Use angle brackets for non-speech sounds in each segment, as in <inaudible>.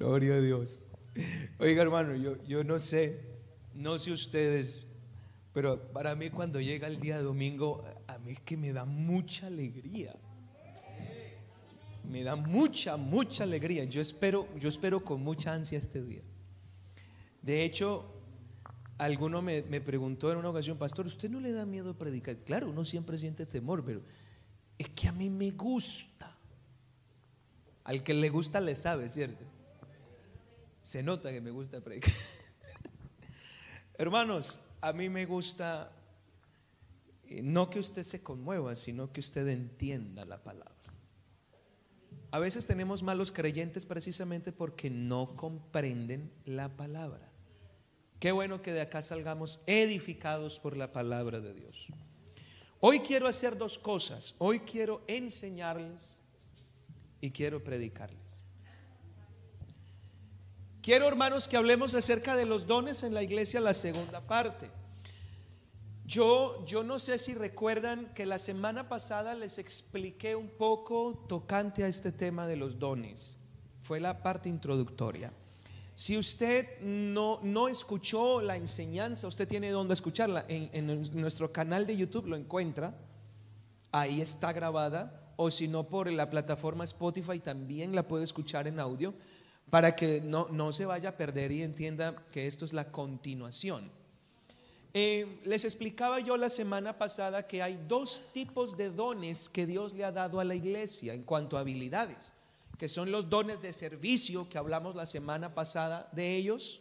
Gloria a Dios. Oiga, hermano, yo, yo no sé, no sé ustedes, pero para mí cuando llega el día domingo, a mí es que me da mucha alegría. Me da mucha, mucha alegría. Yo espero, yo espero con mucha ansia este día. De hecho, alguno me, me preguntó en una ocasión, pastor, ¿usted no le da miedo predicar? Claro, uno siempre siente temor, pero es que a mí me gusta. Al que le gusta le sabe, ¿cierto? Se nota que me gusta predicar. <laughs> Hermanos, a mí me gusta eh, no que usted se conmueva, sino que usted entienda la palabra. A veces tenemos malos creyentes precisamente porque no comprenden la palabra. Qué bueno que de acá salgamos edificados por la palabra de Dios. Hoy quiero hacer dos cosas. Hoy quiero enseñarles y quiero predicarles. Quiero, hermanos, que hablemos acerca de los dones en la iglesia, la segunda parte. Yo, yo no sé si recuerdan que la semana pasada les expliqué un poco tocante a este tema de los dones. Fue la parte introductoria. Si usted no, no escuchó la enseñanza, usted tiene donde escucharla. En, en nuestro canal de YouTube lo encuentra. Ahí está grabada. O si no, por la plataforma Spotify también la puede escuchar en audio. Para que no, no se vaya a perder y entienda que esto es la continuación. Eh, les explicaba yo la semana pasada que hay dos tipos de dones que Dios le ha dado a la iglesia en cuanto a habilidades que son los dones de servicio que hablamos la semana pasada de ellos,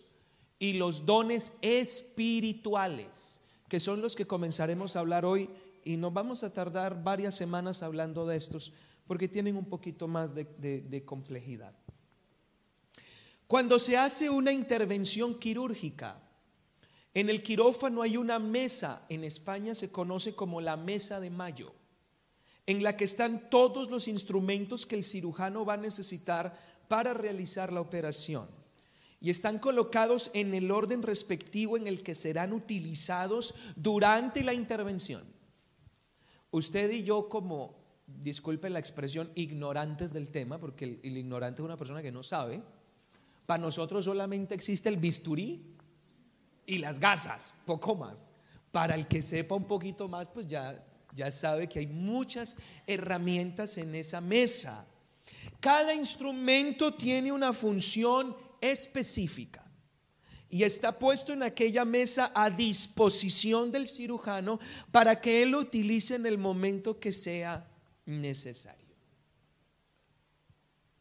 y los dones espirituales, que son los que comenzaremos a hablar hoy, y nos vamos a tardar varias semanas hablando de estos, porque tienen un poquito más de, de complejidad. Cuando se hace una intervención quirúrgica, en el quirófano hay una mesa, en España se conoce como la mesa de mayo en la que están todos los instrumentos que el cirujano va a necesitar para realizar la operación. Y están colocados en el orden respectivo en el que serán utilizados durante la intervención. Usted y yo como, disculpe la expresión, ignorantes del tema, porque el, el ignorante es una persona que no sabe, para nosotros solamente existe el bisturí y las gasas, poco más. Para el que sepa un poquito más, pues ya ya sabe que hay muchas herramientas en esa mesa. Cada instrumento tiene una función específica y está puesto en aquella mesa a disposición del cirujano para que él lo utilice en el momento que sea necesario.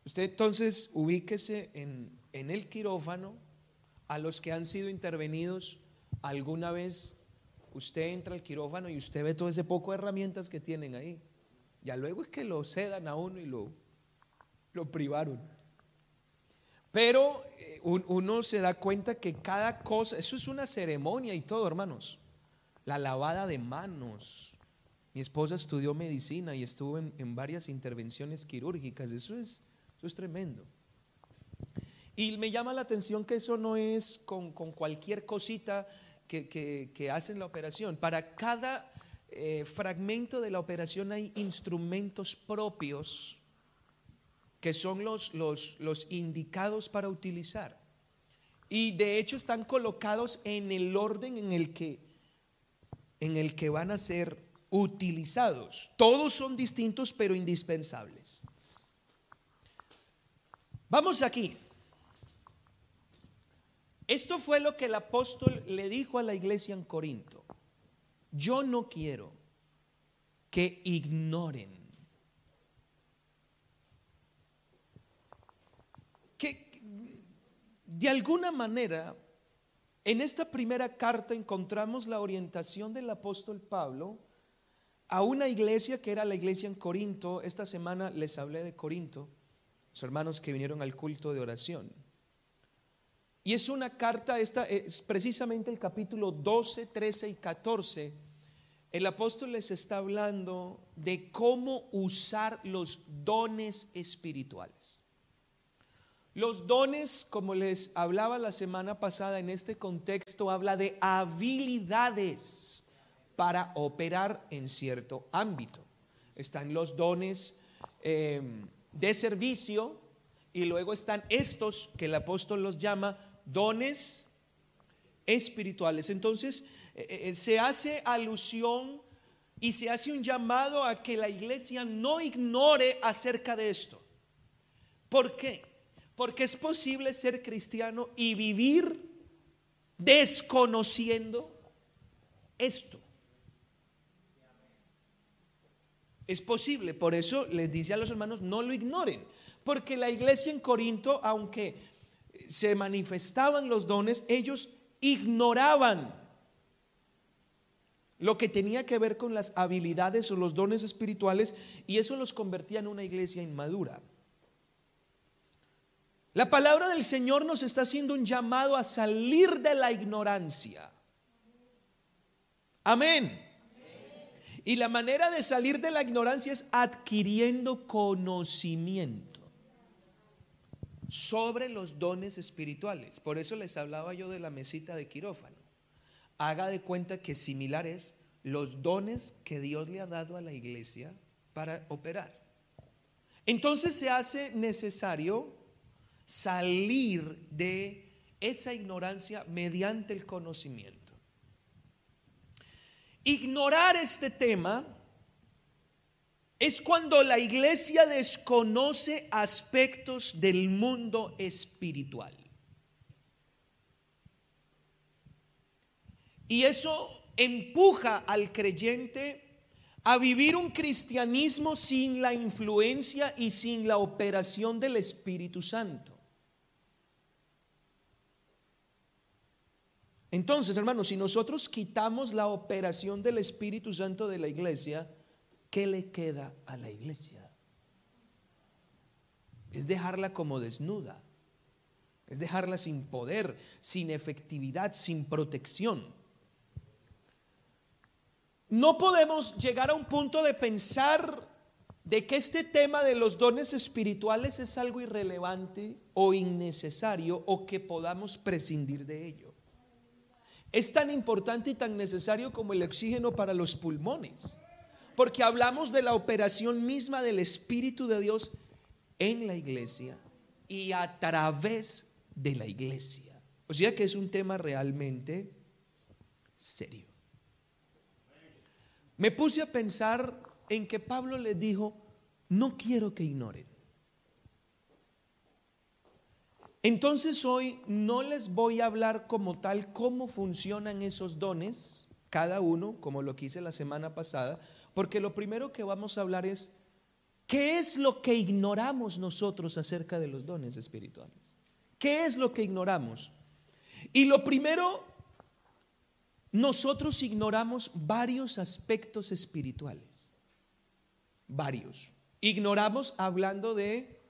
Usted entonces ubíquese en, en el quirófano a los que han sido intervenidos alguna vez usted entra al quirófano y usted ve todo ese poco de herramientas que tienen ahí. Ya luego es que lo cedan a uno y lo, lo privaron. Pero eh, uno se da cuenta que cada cosa, eso es una ceremonia y todo, hermanos. La lavada de manos. Mi esposa estudió medicina y estuvo en, varias intervenciones quirúrgicas. Eso es, eso es tremendo. Y me llama la atención que eso no es con, con cualquier cosita que, hacen la operación. Para cada eh, fragmento de la operación hay instrumentos propios que son los, los, los indicados para utilizar. Y de hecho están colocados en el orden en el que, en el que van a ser utilizados. Todos son distintos pero indispensables. Vamos aquí. Esto fue lo que el apóstol le dijo a la iglesia en Corinto. Yo no quiero que ignoren que de alguna manera en esta primera carta encontramos la orientación del apóstol Pablo a una iglesia que era la iglesia en Corinto. Esta semana les hablé de Corinto, los hermanos que vinieron al culto de oración. Y es una carta, esta es precisamente el capítulo 12, 13 y 14. El apóstol les está hablando de cómo usar los dones espirituales. Los dones, como les hablaba la semana pasada en este contexto, habla de habilidades para operar en cierto ámbito. Están los dones eh, de servicio, y luego están estos que el apóstol los llama dones espirituales. Entonces, eh, eh, se hace alusión y se hace un llamado a que la iglesia no ignore acerca de esto. ¿Por qué? Porque es posible ser cristiano y vivir desconociendo esto. Es posible, por eso les dice a los hermanos, no lo ignoren, porque la iglesia en Corinto, aunque se manifestaban los dones, ellos ignoraban lo que tenía que ver con las habilidades o los dones espirituales y eso los convertía en una iglesia inmadura. La palabra del Señor nos está haciendo un llamado a salir de la ignorancia. Amén. Y la manera de salir de la ignorancia es adquiriendo conocimiento sobre los dones espirituales. Por eso les hablaba yo de la mesita de quirófano. Haga de cuenta que similares los dones que Dios le ha dado a la iglesia para operar. Entonces se hace necesario salir de esa ignorancia mediante el conocimiento. Ignorar este tema es cuando la iglesia desconoce aspectos del mundo espiritual. Y eso empuja al creyente a vivir un cristianismo sin la influencia y sin la operación del Espíritu Santo. Entonces, hermanos, si nosotros quitamos la operación del Espíritu Santo de la iglesia, ¿qué le queda a la iglesia? Es dejarla como desnuda, es dejarla sin poder, sin efectividad, sin protección. No podemos llegar a un punto de pensar de que este tema de los dones espirituales es algo irrelevante o innecesario o que podamos prescindir de ello. Es tan importante y tan necesario como el oxígeno para los pulmones, porque hablamos de la operación misma del Espíritu de Dios en la iglesia y a través de la iglesia. O sea que es un tema realmente serio. Me puse a pensar en que Pablo le dijo, no quiero que ignoren. Entonces hoy no les voy a hablar como tal cómo funcionan esos dones, cada uno, como lo quise la semana pasada, porque lo primero que vamos a hablar es qué es lo que ignoramos nosotros acerca de los dones espirituales. ¿Qué es lo que ignoramos? Y lo primero, nosotros ignoramos varios aspectos espirituales. Varios. Ignoramos hablando de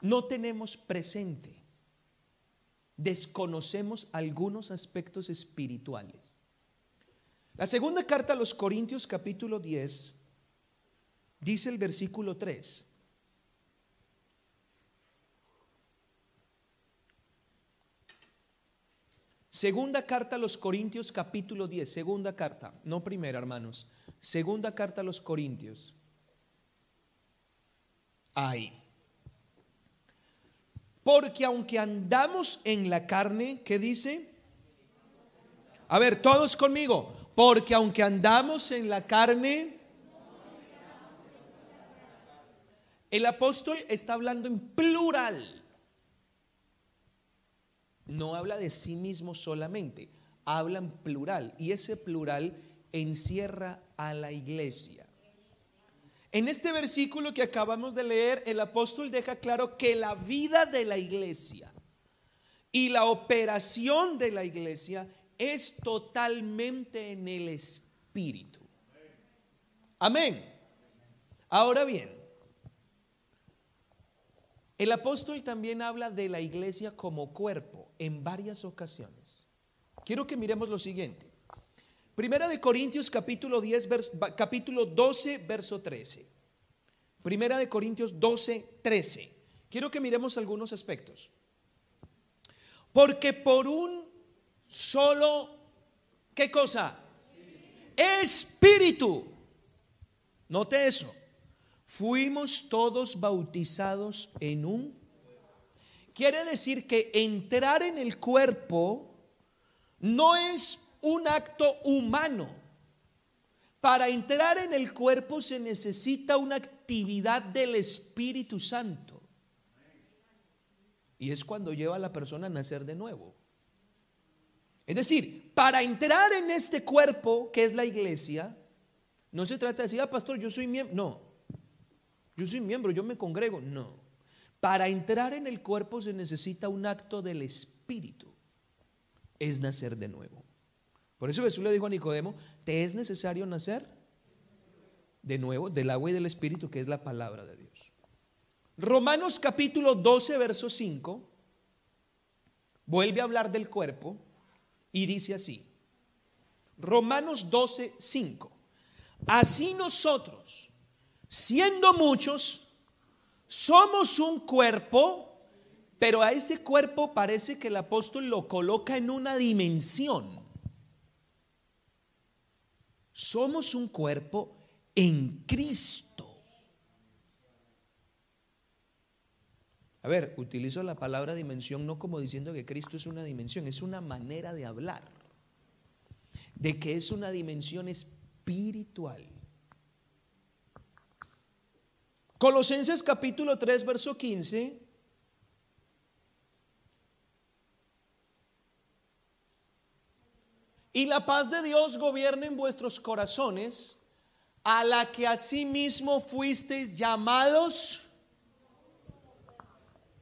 no tenemos presente desconocemos algunos aspectos espirituales. La segunda carta a los Corintios capítulo 10 dice el versículo 3. Segunda carta a los Corintios capítulo 10, segunda carta, no primera hermanos, segunda carta a los Corintios. Ahí. Porque aunque andamos en la carne, ¿qué dice? A ver, todos conmigo. Porque aunque andamos en la carne, el apóstol está hablando en plural. No habla de sí mismo solamente, habla en plural. Y ese plural encierra a la iglesia. En este versículo que acabamos de leer, el apóstol deja claro que la vida de la iglesia y la operación de la iglesia es totalmente en el espíritu. Amén. Ahora bien, el apóstol también habla de la iglesia como cuerpo en varias ocasiones. Quiero que miremos lo siguiente. Primera de Corintios capítulo 10, capítulo 12, verso 13. Primera de Corintios 12, 13. Quiero que miremos algunos aspectos. Porque por un solo, ¿qué cosa? Espíritu. Note eso. Fuimos todos bautizados en un quiere decir que entrar en el cuerpo no es un acto humano. Para entrar en el cuerpo se necesita una actividad del Espíritu Santo. Y es cuando lleva a la persona a nacer de nuevo. Es decir, para entrar en este cuerpo que es la iglesia, no se trata de decir, ah, pastor, yo soy miembro. No, yo soy miembro, yo me congrego. No. Para entrar en el cuerpo se necesita un acto del Espíritu. Es nacer de nuevo. Por eso Jesús le dijo a Nicodemo, te es necesario nacer de nuevo del agua y del Espíritu, que es la palabra de Dios. Romanos capítulo 12, verso 5, vuelve a hablar del cuerpo y dice así. Romanos 12, 5. Así nosotros, siendo muchos, somos un cuerpo, pero a ese cuerpo parece que el apóstol lo coloca en una dimensión. Somos un cuerpo en Cristo. A ver, utilizo la palabra dimensión no como diciendo que Cristo es una dimensión, es una manera de hablar, de que es una dimensión espiritual. Colosenses capítulo 3, verso 15. Y la paz de Dios gobierne en vuestros corazones, a la que asimismo fuisteis llamados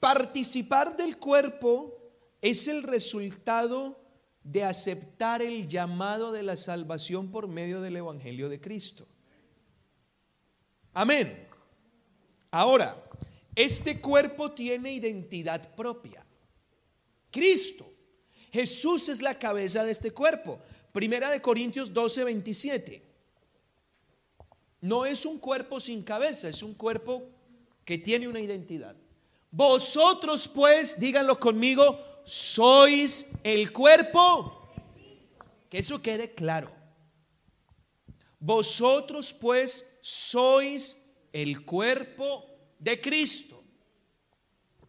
Participar del cuerpo es el resultado de aceptar el llamado de la salvación por medio del Evangelio de Cristo. Amén. Ahora, este cuerpo tiene identidad propia. Cristo, Jesús es la cabeza de este cuerpo. Primera de Corintios 12, 27. No es un cuerpo sin cabeza, es un cuerpo que tiene una identidad. Vosotros pues, díganlo conmigo, sois el cuerpo. Que eso quede claro. Vosotros pues sois el cuerpo de Cristo.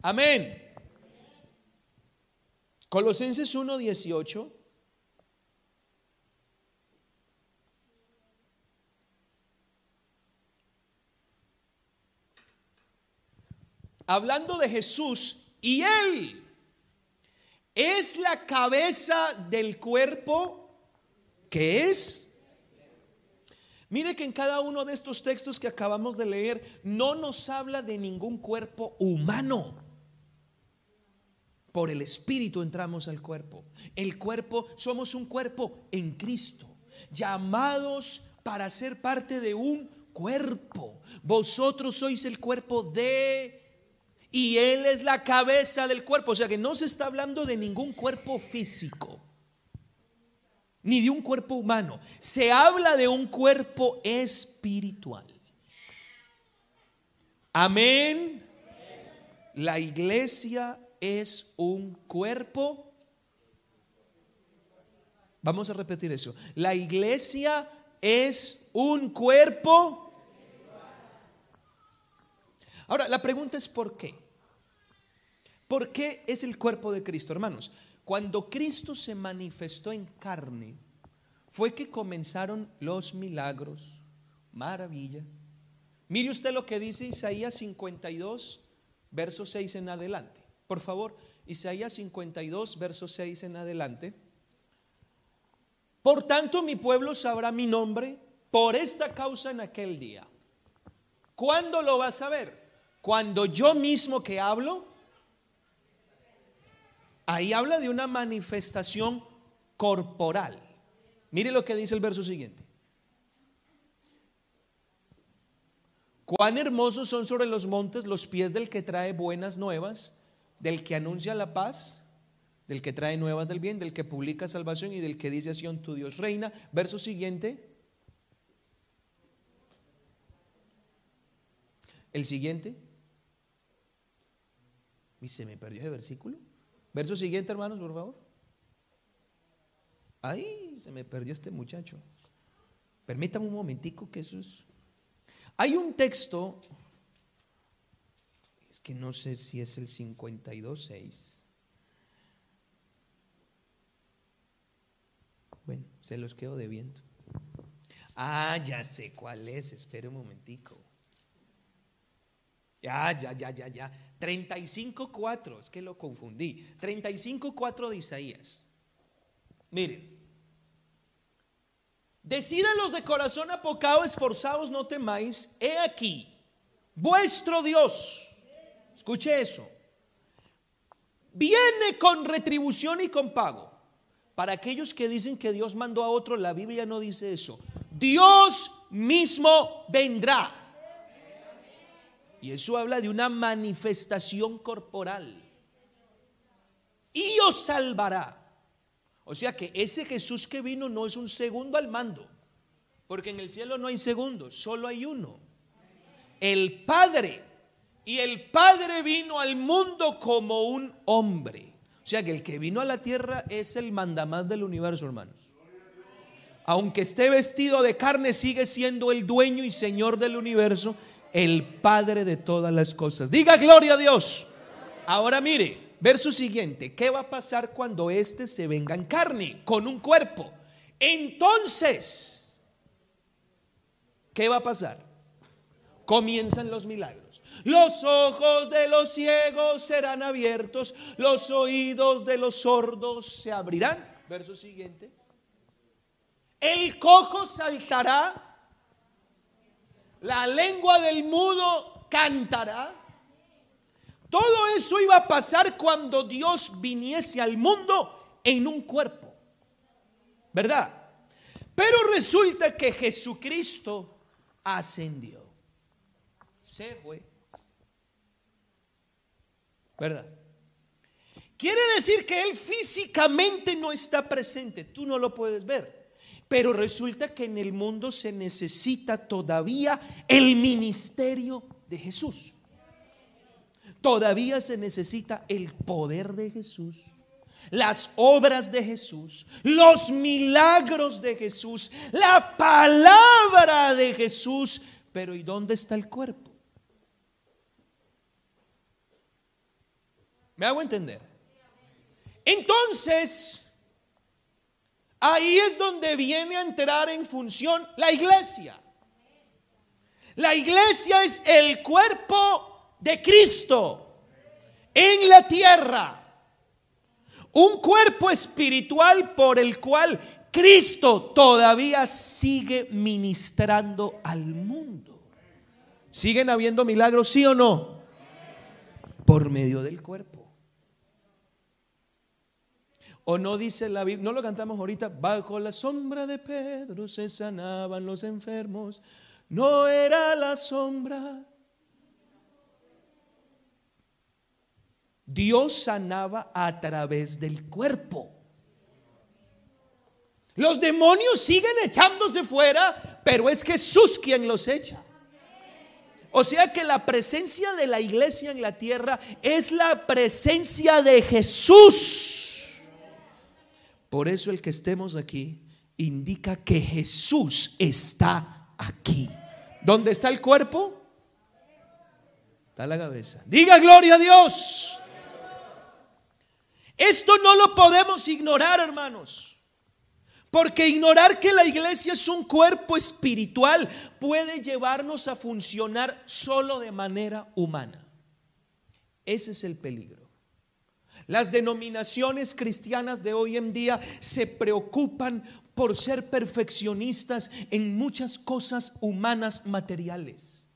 Amén. Colosenses 1:18 hablando de Jesús y Él es la cabeza del cuerpo que es. Mire que en cada uno de estos textos que acabamos de leer no nos habla de ningún cuerpo humano. Por el Espíritu entramos al cuerpo. El cuerpo, somos un cuerpo en Cristo, llamados para ser parte de un cuerpo. Vosotros sois el cuerpo de y Él es la cabeza del cuerpo. O sea que no se está hablando de ningún cuerpo físico, ni de un cuerpo humano. Se habla de un cuerpo espiritual. Amén. La iglesia es un cuerpo. Vamos a repetir eso. La iglesia es un cuerpo Ahora, la pregunta es ¿por qué? ¿Por qué es el cuerpo de Cristo, hermanos? Cuando Cristo se manifestó en carne, fue que comenzaron los milagros, maravillas. Mire usted lo que dice Isaías 52, verso 6 en adelante. Por favor, Isaías 52, verso 6 en adelante. Por tanto, mi pueblo sabrá mi nombre por esta causa en aquel día. ¿Cuándo lo vas a ver? Cuando yo mismo que hablo, ahí habla de una manifestación corporal. Mire lo que dice el verso siguiente. Cuán hermosos son sobre los montes los pies del que trae buenas nuevas, del que anuncia la paz, del que trae nuevas del bien, del que publica salvación y del que dice así tu Dios reina. Verso siguiente. El siguiente. Y se me perdió ese versículo. Verso siguiente, hermanos, por favor. Ay, se me perdió este muchacho. Permítame un momentico que eso es. Hay un texto. Es que no sé si es el 52.6. Bueno, se los quedo debiendo. Ah, ya sé cuál es. Espere un momentico. Ya, ya, ya, ya, ya. 35.4, es que lo confundí. 35.4 de Isaías. Miren. Decidan los de corazón apocado, esforzados, no temáis. He aquí, vuestro Dios. Escuche eso. Viene con retribución y con pago. Para aquellos que dicen que Dios mandó a otro, la Biblia no dice eso. Dios mismo vendrá. Y eso habla de una manifestación corporal. Y os salvará. O sea que ese Jesús que vino no es un segundo al mando, porque en el cielo no hay segundos, solo hay uno. El Padre. Y el Padre vino al mundo como un hombre. O sea que el que vino a la tierra es el mandamás del universo, hermanos. Aunque esté vestido de carne, sigue siendo el dueño y señor del universo, el Padre de todas las cosas. Diga gloria a Dios. Ahora mire, Verso siguiente, ¿qué va a pasar cuando éste se venga en carne, con un cuerpo? Entonces, ¿qué va a pasar? Comienzan los milagros. Los ojos de los ciegos serán abiertos, los oídos de los sordos se abrirán. Verso siguiente. El coco saltará, la lengua del mudo cantará. Todo eso iba a pasar cuando Dios viniese al mundo en un cuerpo. ¿Verdad? Pero resulta que Jesucristo ascendió. Se fue. ¿Verdad? Quiere decir que Él físicamente no está presente. Tú no lo puedes ver. Pero resulta que en el mundo se necesita todavía el ministerio de Jesús. Todavía se necesita el poder de Jesús, las obras de Jesús, los milagros de Jesús, la palabra de Jesús. Pero ¿y dónde está el cuerpo? ¿Me hago entender? Entonces, ahí es donde viene a entrar en función la iglesia. La iglesia es el cuerpo de Cristo en la tierra. Un cuerpo espiritual por el cual Cristo todavía sigue ministrando al mundo. ¿Siguen habiendo milagros, sí o no? Por medio del cuerpo. O no dice la Biblia, no lo cantamos ahorita, bajo la sombra de Pedro se sanaban los enfermos. No era la sombra Dios sanaba a través del cuerpo. Los demonios siguen echándose fuera, pero es Jesús quien los echa. O sea que la presencia de la iglesia en la tierra es la presencia de Jesús. Por eso el que estemos aquí indica que Jesús está aquí. ¿Dónde está el cuerpo? Está la cabeza. Diga gloria a Dios. Esto no lo podemos ignorar, hermanos. Porque ignorar que la iglesia es un cuerpo espiritual puede llevarnos a funcionar solo de manera humana. Ese es el peligro. Las denominaciones cristianas de hoy en día se preocupan por ser perfeccionistas en muchas cosas humanas materiales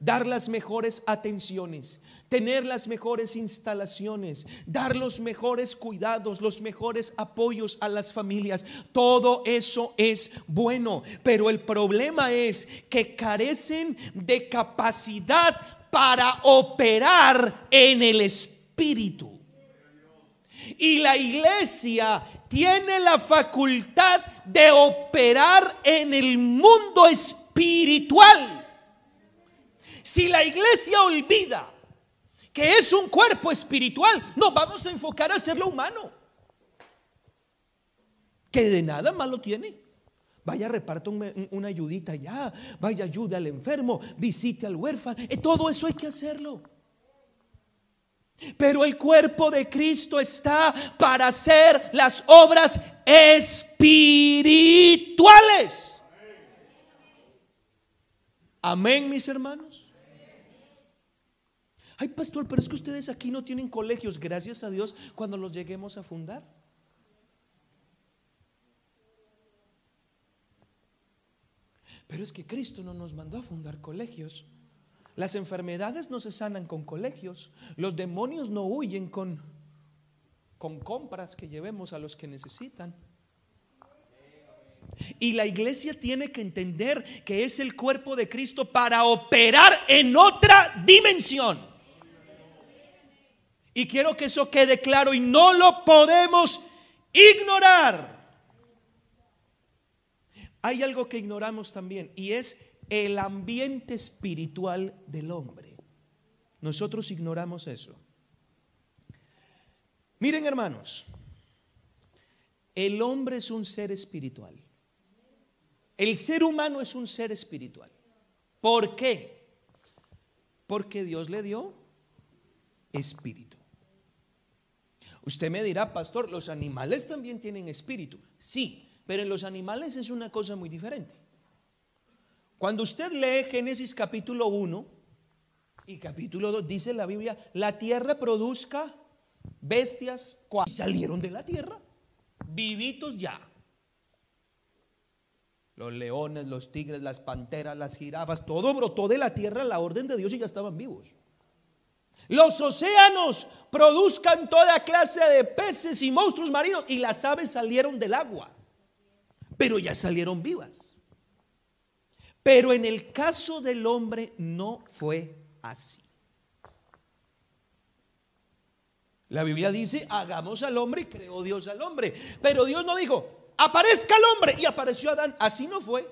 dar las mejores atenciones, tener las mejores instalaciones, dar los mejores cuidados, los mejores apoyos a las familias. Todo eso es bueno, pero el problema es que carecen de capacidad para operar en el espíritu. Y la iglesia tiene la facultad de operar en el mundo espiritual si la iglesia olvida que es un cuerpo espiritual, nos vamos a enfocar a hacerlo humano. Que de nada malo tiene. Vaya, reparta una ayudita ya. Vaya, ayude al enfermo. Visite al huérfano. Eh, todo eso hay que hacerlo. Pero el cuerpo de Cristo está para hacer las obras espirituales. Amén, mis hermanos. Ay, pastor, pero es que ustedes aquí no tienen colegios, gracias a Dios, cuando los lleguemos a fundar. Pero es que Cristo no nos mandó a fundar colegios. Las enfermedades no se sanan con colegios. Los demonios no huyen con, con compras que llevemos a los que necesitan. Y la iglesia tiene que entender que es el cuerpo de Cristo para operar en otra dimensión. Y quiero que eso quede claro y no lo podemos ignorar. Hay algo que ignoramos también y es el ambiente espiritual del hombre. Nosotros ignoramos eso. Miren hermanos, el hombre es un ser espiritual. El ser humano es un ser espiritual. ¿Por qué? Porque Dios le dio espíritu. Usted me dirá, pastor, los animales también tienen espíritu. Sí, pero en los animales es una cosa muy diferente. Cuando usted lee Génesis capítulo 1 y capítulo 2, dice la Biblia, la tierra produzca bestias y salieron de la tierra, vivitos ya. Los leones, los tigres, las panteras, las jirafas, todo brotó de la tierra la orden de Dios y ya estaban vivos. Los océanos produzcan toda clase de peces y monstruos marinos y las aves salieron del agua pero ya salieron vivas. Pero en el caso del hombre no fue así. La Biblia dice, hagamos al hombre y creó Dios al hombre. Pero Dios no dijo, aparezca el hombre y apareció Adán. Así no fue.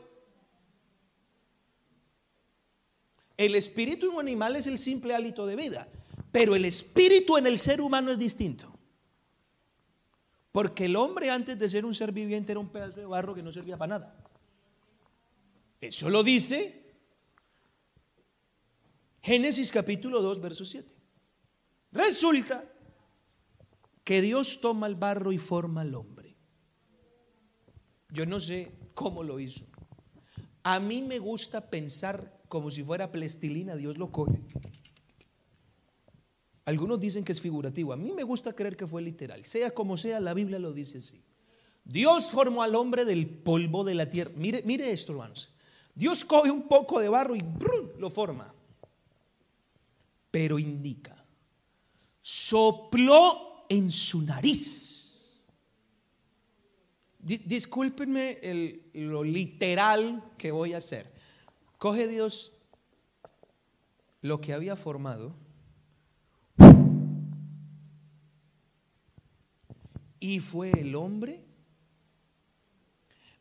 El espíritu en un animal es el simple hálito de vida, pero el espíritu en el ser humano es distinto. Porque el hombre antes de ser un ser viviente era un pedazo de barro que no servía para nada. Eso lo dice Génesis capítulo 2, verso 7. Resulta que Dios toma el barro y forma al hombre. Yo no sé cómo lo hizo. A mí me gusta pensar como si fuera plastilina, Dios lo coge algunos dicen que es figurativo. A mí me gusta creer que fue literal. Sea como sea, la Biblia lo dice así. Dios formó al hombre del polvo de la tierra. Mire, mire esto, hermanos. Dios coge un poco de barro y lo forma. Pero indica, sopló en su nariz. discúlpenme lo literal que voy a hacer. Coge Dios lo que había formado y fue el hombre.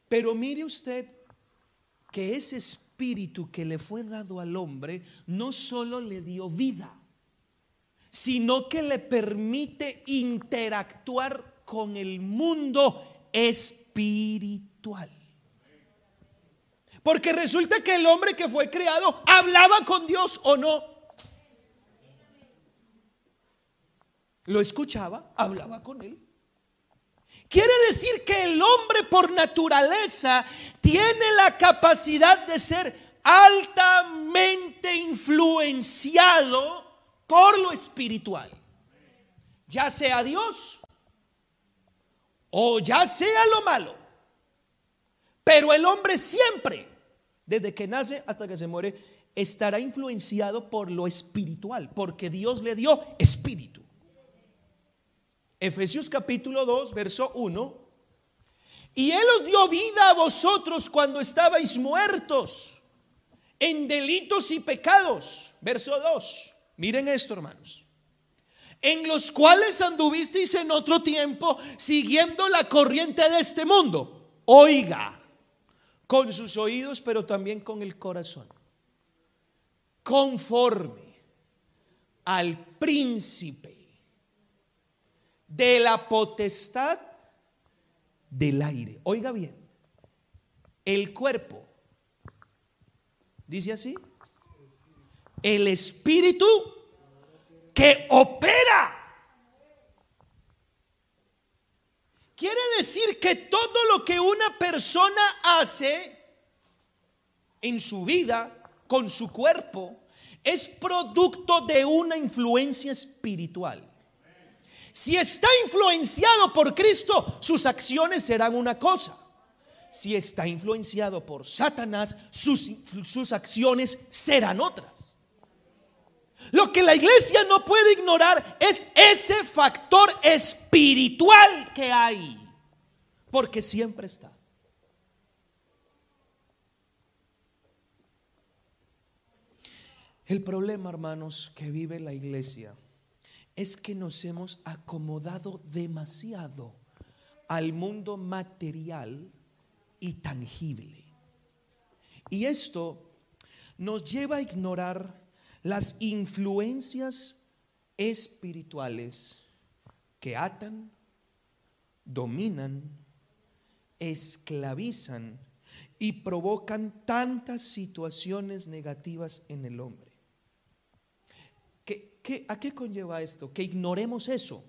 Pero mire usted que ese espíritu que le fue dado al hombre no solo le dio vida, sino que le permite interactuar con el mundo espiritual. Porque resulta que el hombre que fue creado hablaba con Dios o no. Lo escuchaba, hablaba con él. Quiere decir que el hombre por naturaleza tiene la capacidad de ser altamente influenciado por lo espiritual. Ya sea Dios o ya sea lo malo. Pero el hombre siempre, desde que nace hasta que se muere, estará influenciado por lo espiritual, porque Dios le dio espíritu. Efesios capítulo 2, verso 1. Y Él os dio vida a vosotros cuando estabais muertos en delitos y pecados. Verso 2. Miren esto, hermanos. En los cuales anduvisteis en otro tiempo siguiendo la corriente de este mundo. Oiga, con sus oídos, pero también con el corazón. Conforme al príncipe de la potestad del aire. Oiga bien, el cuerpo. ¿Dice así? El espíritu que opera. Quiere decir que todo lo que una persona hace en su vida, con su cuerpo, es producto de una influencia espiritual. Si está influenciado por Cristo, sus acciones serán una cosa. Si está influenciado por Satanás, sus, sus acciones serán otras. Lo que la iglesia no puede ignorar es ese factor espiritual que hay, porque siempre está. El problema, hermanos, que vive la iglesia es que nos hemos acomodado demasiado al mundo material y tangible. Y esto nos lleva a ignorar las influencias espirituales que atan, dominan, esclavizan y provocan tantas situaciones negativas en el hombre. ¿A qué conlleva esto? Que ignoremos eso,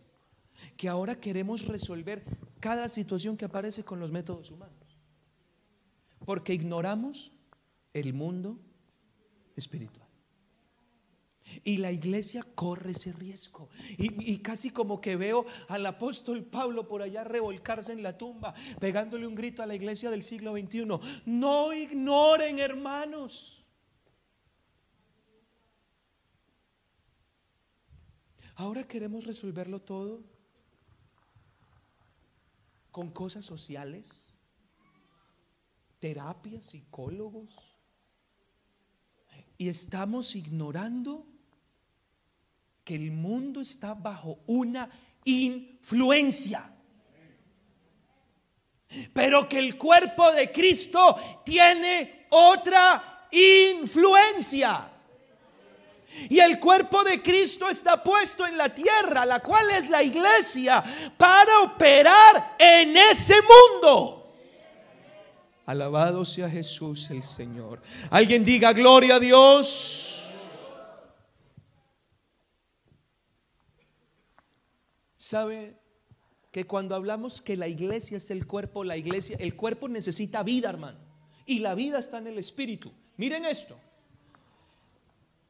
que ahora queremos resolver cada situación que aparece con los métodos humanos, porque ignoramos el mundo espiritual. Y la iglesia corre ese riesgo. Y, y, casi como que veo al apóstol Pablo por allá revolcarse en la tumba, pegándole un grito a la iglesia del siglo XXI. No ignoren, hermanos. Ahora queremos resolverlo todo con cosas sociales, terapias, psicólogos. Y estamos ignorando que el mundo está bajo una influencia. Pero que el cuerpo de Cristo tiene otra influencia. Y el cuerpo de Cristo está puesto en la tierra, la cual es la iglesia, para operar en ese mundo. Alabado sea Jesús el Señor. Alguien diga gloria a Dios. ¿Sabe que cuando hablamos que la iglesia es el cuerpo, la iglesia, el cuerpo necesita vida, hermano? Y la vida está en el espíritu. Miren esto.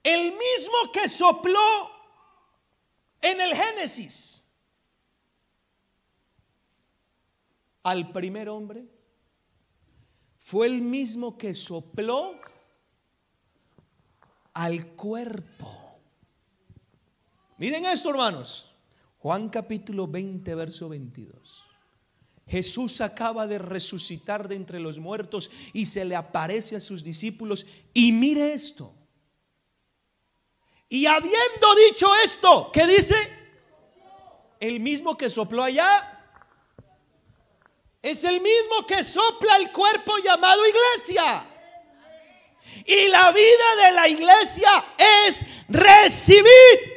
El mismo que sopló en el Génesis al primer hombre fue el mismo que sopló al cuerpo. Miren esto, hermanos. Juan capítulo 20, verso 22. Jesús acaba de resucitar de entre los muertos y se le aparece a sus discípulos. Y mire esto. Y habiendo dicho esto, ¿qué dice? El mismo que sopló allá es el mismo que sopla el cuerpo llamado iglesia. Y la vida de la iglesia es recibir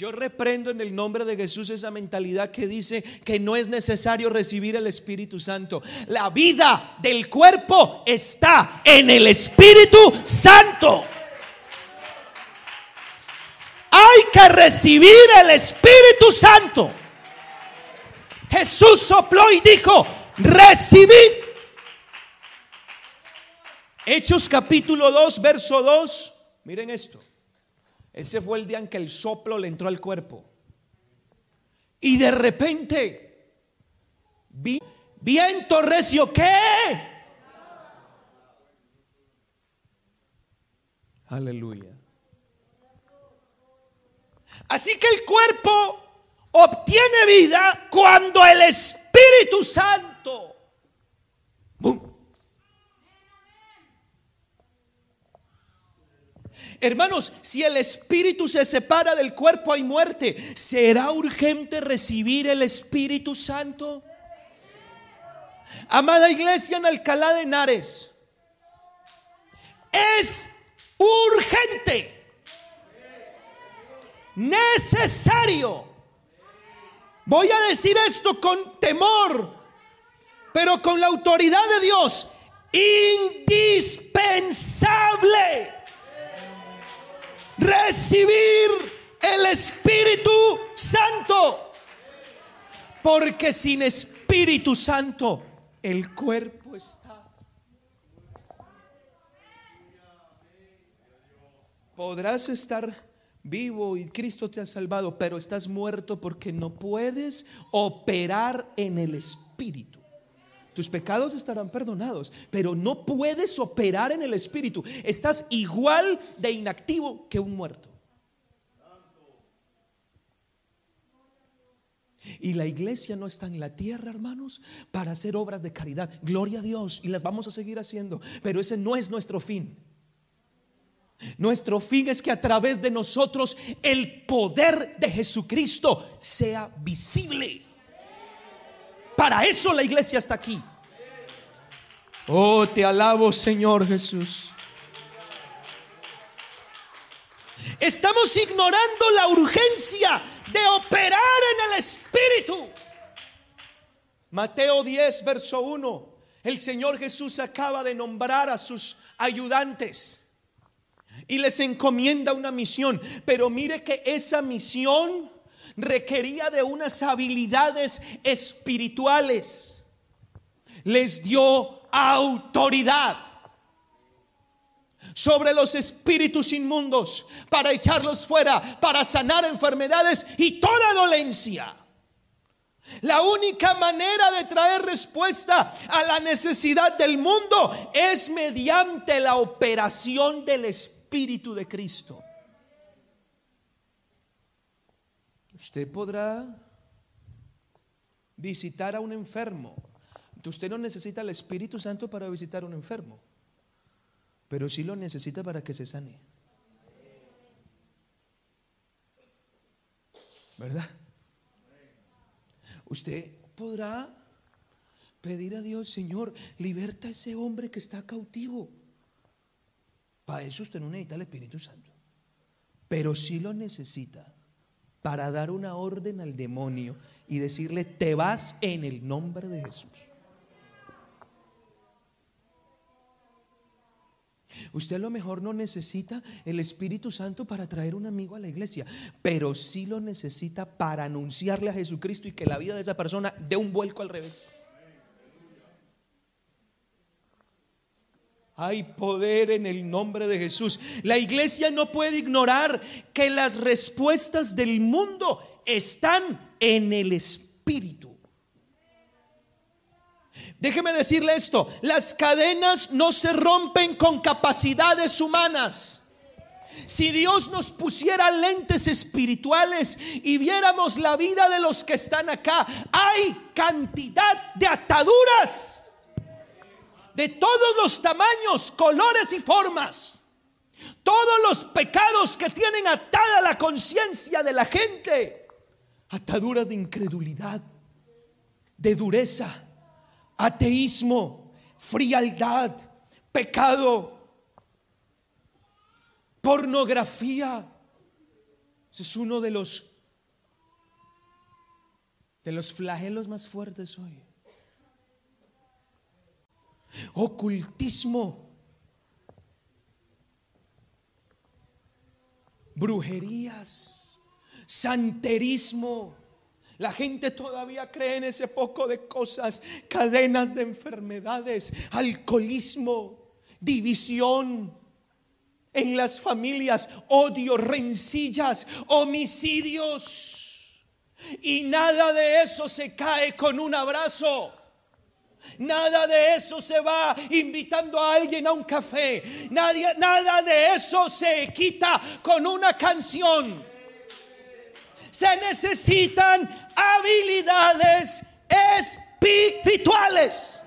Yo reprendo en el nombre de Jesús esa mentalidad que dice que no es necesario recibir el Espíritu Santo. La vida del cuerpo está en el Espíritu Santo. Hay que recibir el Espíritu Santo. Jesús sopló y dijo, recibid. Hechos capítulo 2, verso 2. Miren esto. Ese fue el día en que el soplo le entró al cuerpo. Y de repente, vi, viento recio, ¿qué? Aleluya. Así que el cuerpo obtiene vida cuando el Espíritu Santo Hermanos, si el espíritu se separa del cuerpo hay muerte. ¿Será urgente recibir el Espíritu Santo? Amada iglesia en Alcalá de Henares, es urgente, necesario. Voy a decir esto con temor, pero con la autoridad de Dios, indispensable recibir el Espíritu Santo. Porque sin Espíritu Santo el cuerpo está. Podrás estar vivo y Cristo te ha salvado, pero estás muerto porque no puedes operar en el Espíritu. Tus pecados estarán perdonados, pero no puedes operar en el Espíritu. Estás igual de inactivo que un muerto. Y la iglesia no está en la tierra, hermanos, para hacer obras de caridad. Gloria a Dios y las vamos a seguir haciendo. Pero ese no es nuestro fin. Nuestro fin es que a través de nosotros el poder de Jesucristo sea visible. Para eso la iglesia está aquí. Oh, te alabo Señor Jesús. Estamos ignorando la urgencia de operar en el Espíritu. Mateo 10, verso 1. El Señor Jesús acaba de nombrar a sus ayudantes y les encomienda una misión. Pero mire que esa misión requería de unas habilidades espirituales. Les dio autoridad sobre los espíritus inmundos para echarlos fuera, para sanar enfermedades y toda dolencia. La única manera de traer respuesta a la necesidad del mundo es mediante la operación del Espíritu de Cristo. Usted podrá visitar a un enfermo. Usted no necesita el Espíritu Santo para visitar a un enfermo pero sí lo necesita para que se sane. ¿Verdad? Usted podrá pedir a Dios, Señor, liberta a ese hombre que está cautivo. Para eso usted no necesita el Espíritu Santo. Pero sí lo necesita para dar una orden al demonio y decirle, te vas en el nombre de Jesús. Usted a lo mejor no necesita el Espíritu Santo para traer un amigo a la iglesia, pero sí lo necesita para anunciarle a Jesucristo y que la vida de esa persona dé un vuelco al revés. Hay poder en el nombre de Jesús. La iglesia no puede ignorar que las respuestas del mundo están en el Espíritu. Déjeme decirle esto, las cadenas no se rompen con capacidades humanas. Si Dios nos pusiera lentes espirituales y viéramos la vida de los que están acá, hay cantidad de ataduras de todos los tamaños, colores y formas. Todos los pecados que tienen atada la conciencia de la gente. Ataduras de incredulidad, de dureza, ateísmo, frialdad, pecado, pornografía. Ese es uno de los de los flagelos más fuertes hoy. Ocultismo, brujerías, santerismo, la gente todavía cree en ese poco de cosas, cadenas de enfermedades, alcoholismo, división en las familias, odio, rencillas, homicidios. Y nada de eso se cae con un abrazo. Nada de eso se va invitando a alguien a un café. nada de eso se quita con una canción se necesitan habilidades espirituales.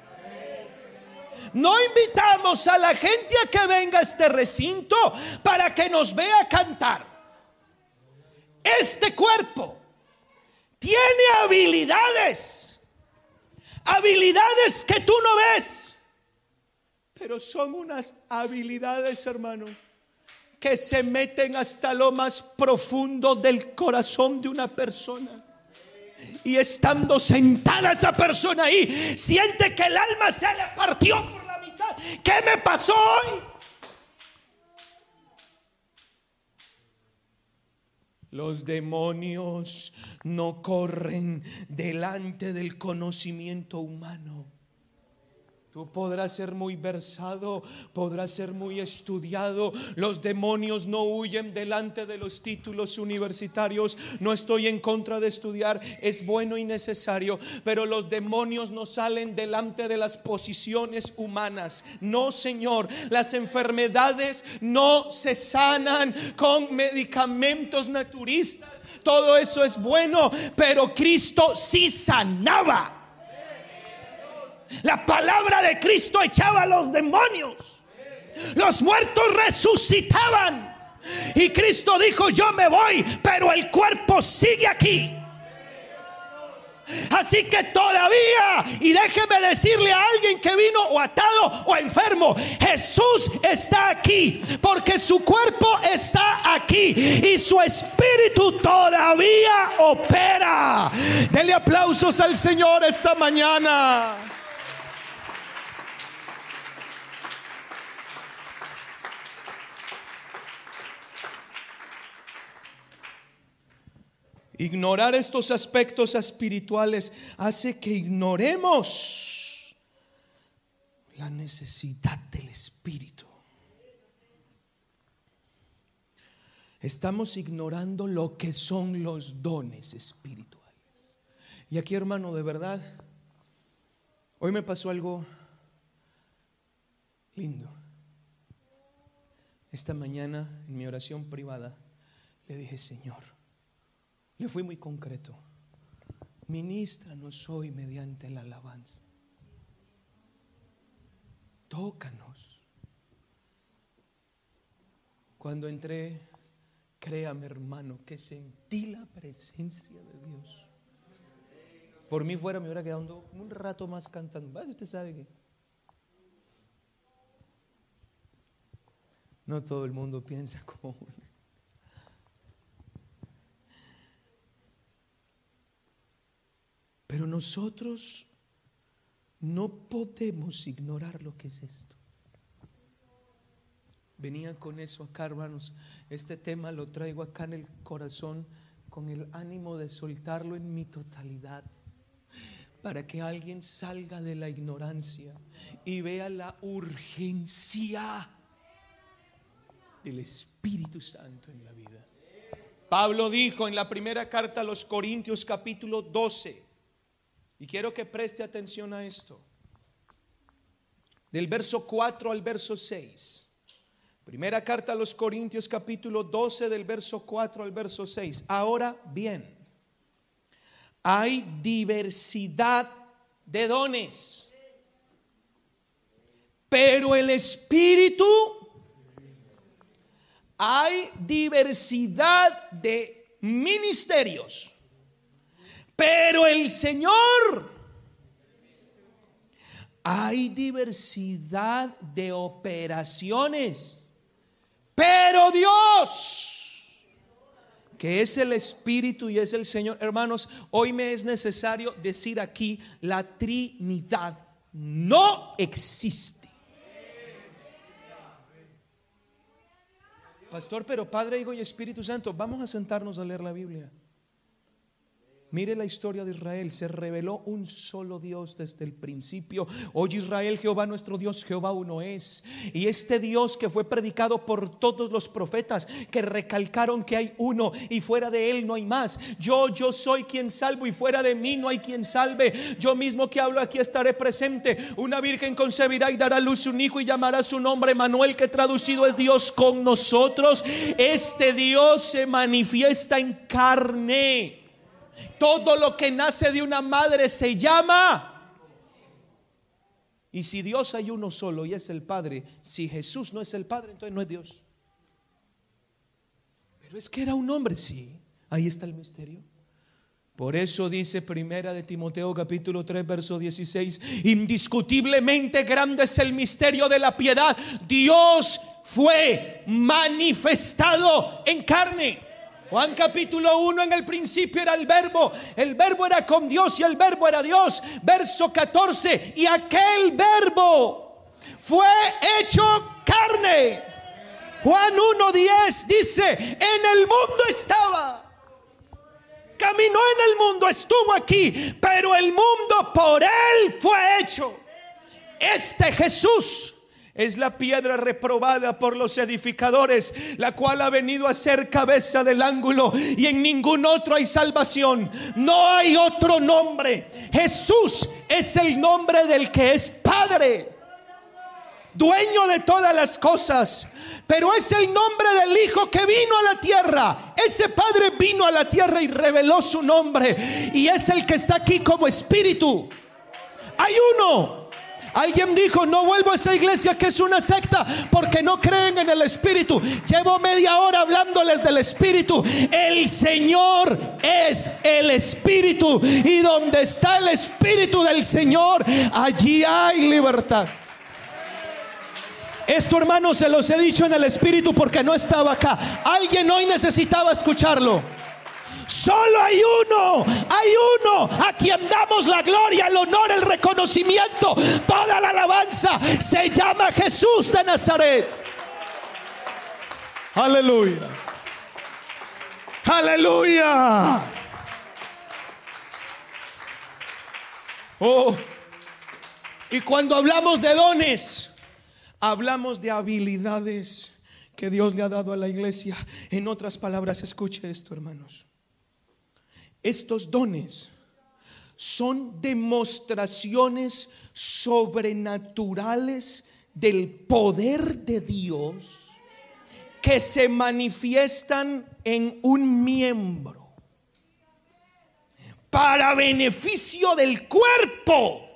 No invitamos a la gente a que venga a este recinto para que nos vea cantar. Este cuerpo tiene habilidades, habilidades que tú no ves, pero son unas habilidades, hermano, que se meten hasta lo más profundo del corazón de una persona Y estando sentada esa persona ahí, siente que el alma se le partió por la mitad. ¿Qué me pasó hoy? Los demonios no corren delante del conocimiento humano. Tú podrás ser muy versado, podrás ser muy estudiado. Los demonios no huyen delante de los títulos universitarios. No estoy en contra de estudiar, es bueno y necesario. Pero los demonios no salen delante de las posiciones humanas. No, Señor. Las enfermedades no se sanan con medicamentos naturistas. Todo eso es bueno, pero Cristo sí sanaba. La palabra de Cristo echaba a los demonios. Los muertos resucitaban. Y Cristo dijo, yo me voy, pero el cuerpo sigue aquí. Así que todavía, y déjeme decirle a alguien que vino o atado o enfermo, Jesús está aquí, porque su cuerpo está aquí y su espíritu todavía opera. Dele aplausos al Señor esta mañana. Ignorar estos aspectos espirituales hace que ignoremos la necesidad del Espíritu. Estamos ignorando lo que son los dones espirituales. Y aquí, hermano, de verdad, hoy me pasó algo lindo. Esta mañana, en mi oración privada, le dije, Señor, le fui muy concreto. Ministranos hoy mediante la alabanza. Tócanos. Cuando entré, créame hermano, que sentí la presencia de Dios. Por mí fuera me hubiera quedado un rato más cantando. usted sabe que no todo el mundo piensa como uno. Pero nosotros no podemos ignorar lo que es esto. Venía con eso acá, hermanos. Este tema lo traigo acá en el corazón con el ánimo de soltarlo en mi totalidad. Para que alguien salga de la ignorancia y vea la urgencia del Espíritu Santo en la vida. Pablo dijo en la primera carta a los Corintios capítulo 12, y quiero que preste atención a esto. Del verso 4 al verso 6. Primera carta a los Corintios capítulo 12 del verso 4 al verso 6. Ahora bien, hay diversidad de dones, pero el Espíritu, hay diversidad de ministerios pero el Señor, hay diversidad de operaciones. Pero Dios, que es el Espíritu y es el Señor, hermanos, hoy me es necesario decir aquí, la Trinidad no existe. Pastor, pero Padre, Hijo y Espíritu Santo, vamos a sentarnos a leer la Biblia. Mire la historia de Israel. Se reveló un solo Dios desde el principio. Oye Israel, Jehová nuestro Dios, Jehová uno es. Y este Dios que fue predicado por todos los profetas, que recalcaron que hay uno y fuera de él no hay más. Yo, yo soy quien salvo y fuera de mí no hay quien salve. Yo mismo que hablo aquí estaré presente. Una virgen concebirá y dará luz un hijo y llamará su nombre Manuel, que traducido es Dios con nosotros. Este Dios se manifiesta en carne. Todo lo que nace de una madre se llama. Y si Dios hay uno solo y es el Padre, si Jesús no es el Padre, entonces no es Dios. Pero es que era un hombre, sí. Ahí está el misterio. Por eso dice Primera de Timoteo capítulo 3 verso 16, indiscutiblemente grande es el misterio de la piedad. Dios fue manifestado en carne. Juan capítulo 1, en el principio era el verbo, el verbo era con Dios y el verbo era Dios. Verso 14, y aquel verbo fue hecho carne. Juan 1.10 dice, en el mundo estaba. Caminó en el mundo, estuvo aquí, pero el mundo por él fue hecho. Este Jesús es la piedra reprobada por los edificadores, la cual ha venido a ser cabeza del ángulo y en ningún otro hay salvación. No hay otro nombre. Jesús es el nombre del que es Padre, dueño de todas las cosas. Pero es el nombre del Hijo que vino a la tierra. Ese Padre vino a la tierra y reveló su nombre. Y es el que está aquí como espíritu. Hay uno. Alguien dijo, no vuelvo a esa iglesia que es una secta porque no creen en el Espíritu. Llevo media hora hablándoles del Espíritu. El Señor es el Espíritu. Y donde está el Espíritu del Señor, allí hay libertad. Esto hermanos se los he dicho en el Espíritu porque no estaba acá. Alguien hoy necesitaba escucharlo. Solo hay uno, hay uno a quien damos la gloria, el honor, el reconocimiento, toda la alabanza. Se llama Jesús de Nazaret. Aleluya. Aleluya. Oh. Y cuando hablamos de dones, hablamos de habilidades que Dios le ha dado a la iglesia. En otras palabras, escuche esto, hermanos. Estos dones son demostraciones sobrenaturales del poder de Dios que se manifiestan en un miembro para beneficio del cuerpo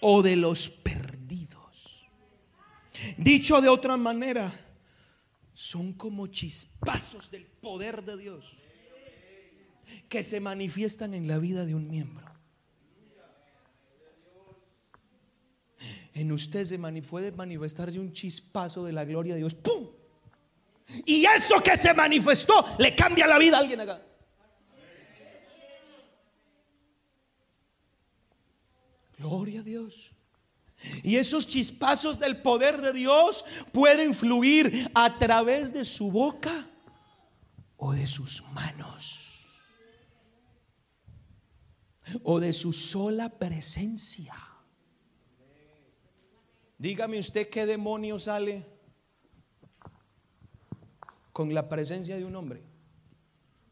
o de los perdidos. Dicho de otra manera, son como chispazos del poder de Dios que se manifiestan en la vida de un miembro. En usted se puede manifestarse un chispazo de la gloria de Dios. ¡Pum! Y eso que se manifestó le cambia la vida a alguien acá. Gloria a Dios. Y esos chispazos del poder de Dios pueden fluir a través de su boca o de sus manos o de su sola presencia. Dígame usted qué demonio sale con la presencia de un hombre.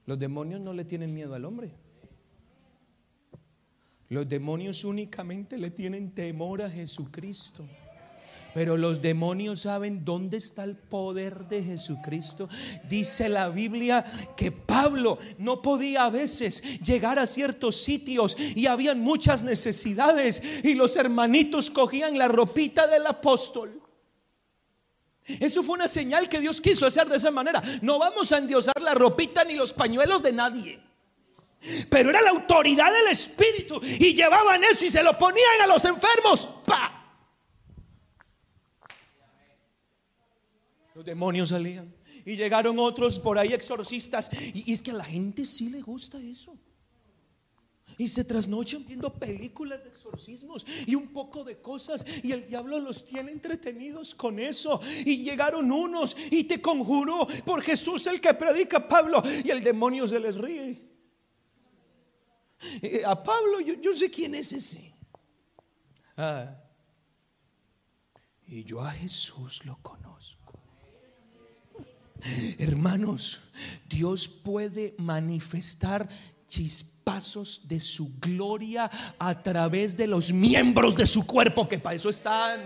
Los demonios no le tienen miedo al hombre. Los demonios únicamente le tienen temor a Jesucristo. Pero los demonios saben dónde está el poder de Jesucristo. Dice la Biblia que Pablo no podía a veces llegar a ciertos sitios y habían muchas necesidades y los hermanitos cogían la ropita del apóstol. Eso fue una señal que Dios quiso hacer de esa manera. No vamos a endiosar la ropita ni los pañuelos de nadie. Pero era la autoridad del Espíritu y llevaban eso y se lo ponían a los enfermos. ¡Pa! Demonios salían. Y llegaron otros por ahí exorcistas. Y, es que a la gente sí le gusta eso. Y se trasnochan viendo películas de exorcismos y un poco de cosas. Y el diablo los tiene entretenidos con eso. Y llegaron unos y te conjuró por Jesús el que predica Pablo. Y el demonio se les ríe. Eh, a Pablo, yo, sé quién es ese. Ah. Y yo a Jesús lo conozco. Hermanos, Dios puede manifestar chispazos de su gloria a través de los miembros de su cuerpo, que para eso están.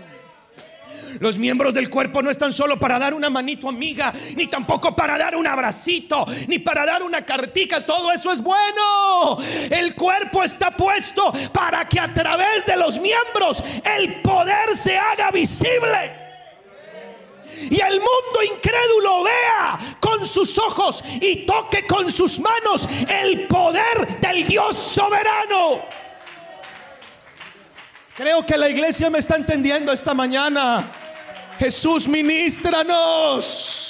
Los miembros del cuerpo no están solo para dar una manito amiga, ni tampoco para dar un abracito, ni para dar una cartica. Todo eso es bueno. El cuerpo está puesto para que a través de los miembros el poder se haga visible y el mundo incrédulo vea con sus ojos y toque con sus manos el poder del Dios soberano. Creo que la iglesia me está entendiendo esta mañana. Jesús, ministranos.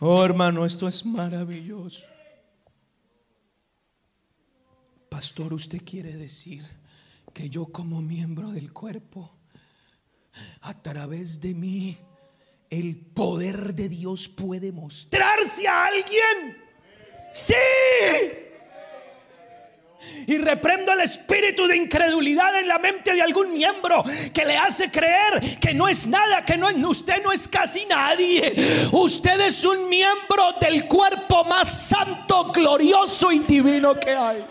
Oh hermano, esto es maravilloso. Pastor, usted quiere decir yo como miembro del cuerpo, a través de mí, el poder de Dios puede mostrarse a alguien. Sí. Y reprendo el espíritu de incredulidad en la mente de algún miembro que le hace creer que no es nada, que no usted no es casi nadie. Usted es un miembro del cuerpo más santo, glorioso y divino que hay.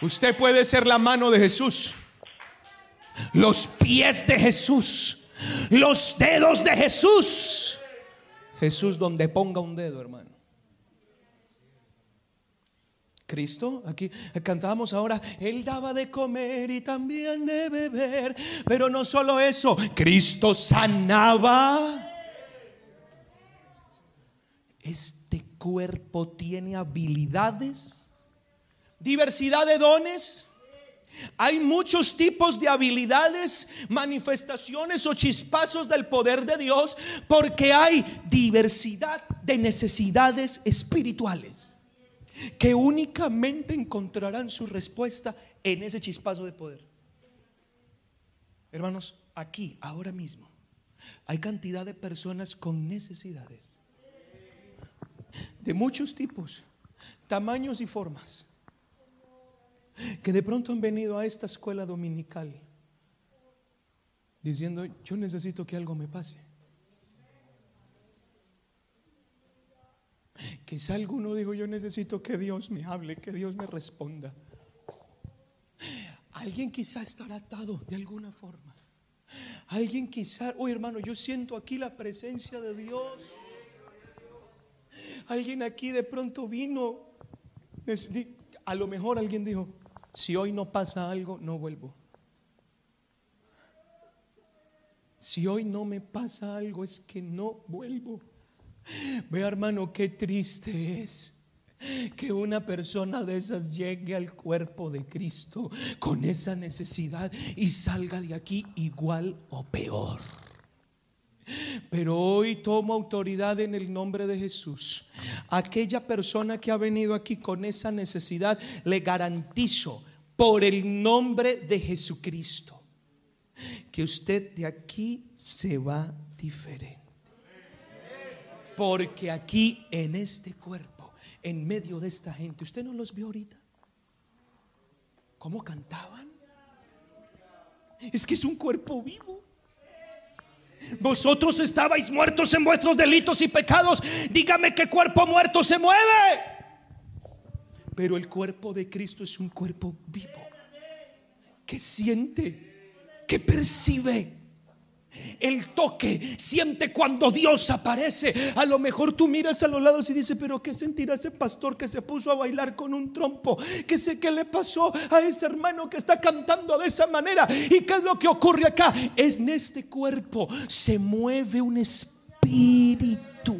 Usted puede ser la mano de Jesús, los pies de Jesús, los dedos de Jesús. Jesús donde ponga un dedo, hermano. Cristo, aquí cantamos ahora, Él daba de comer y también de beber, pero no solo eso, Cristo sanaba. Este cuerpo tiene habilidades, diversidad de dones. Hay muchos tipos de habilidades, manifestaciones o chispazos del poder de Dios porque hay diversidad de necesidades espirituales que únicamente encontrarán su respuesta en ese chispazo de poder. Hermanos, aquí, ahora mismo, hay cantidad de personas con necesidades de muchos tipos, tamaños y formas, que de pronto han venido a esta escuela dominical diciendo, yo necesito que algo me pase. Quizá alguno dijo, yo necesito que Dios me hable, que Dios me responda. Alguien quizá estará atado de alguna forma. Alguien quizá, oh hermano, yo siento aquí la presencia de Dios. Alguien aquí de pronto vino. A lo mejor alguien dijo, si hoy no pasa algo, no vuelvo. Si hoy no me pasa algo, es que no vuelvo. Ve hermano, qué triste es que una persona de esas llegue al cuerpo de Cristo con esa necesidad y salga de aquí igual o peor. Pero hoy tomo autoridad en el nombre de Jesús. Aquella persona que ha venido aquí con esa necesidad, le garantizo por el nombre de Jesucristo que usted de aquí se va diferente. Porque aquí en este cuerpo, en medio de esta gente, ¿usted no los vio ahorita? ¿Cómo cantaban? Es que es un cuerpo vivo. Vosotros estabais muertos en vuestros delitos y pecados. Dígame qué cuerpo muerto se mueve. Pero el cuerpo de Cristo es un cuerpo vivo que siente, que percibe, el toque, siente cuando Dios aparece. A lo mejor tú miras a los lados y dices, pero ¿qué sentirá ese pastor que se puso a bailar con un trompo? ¿Qué sé qué le pasó a ese hermano que está cantando de esa manera? ¿Y qué es lo que ocurre acá? Es en este cuerpo se mueve un espíritu.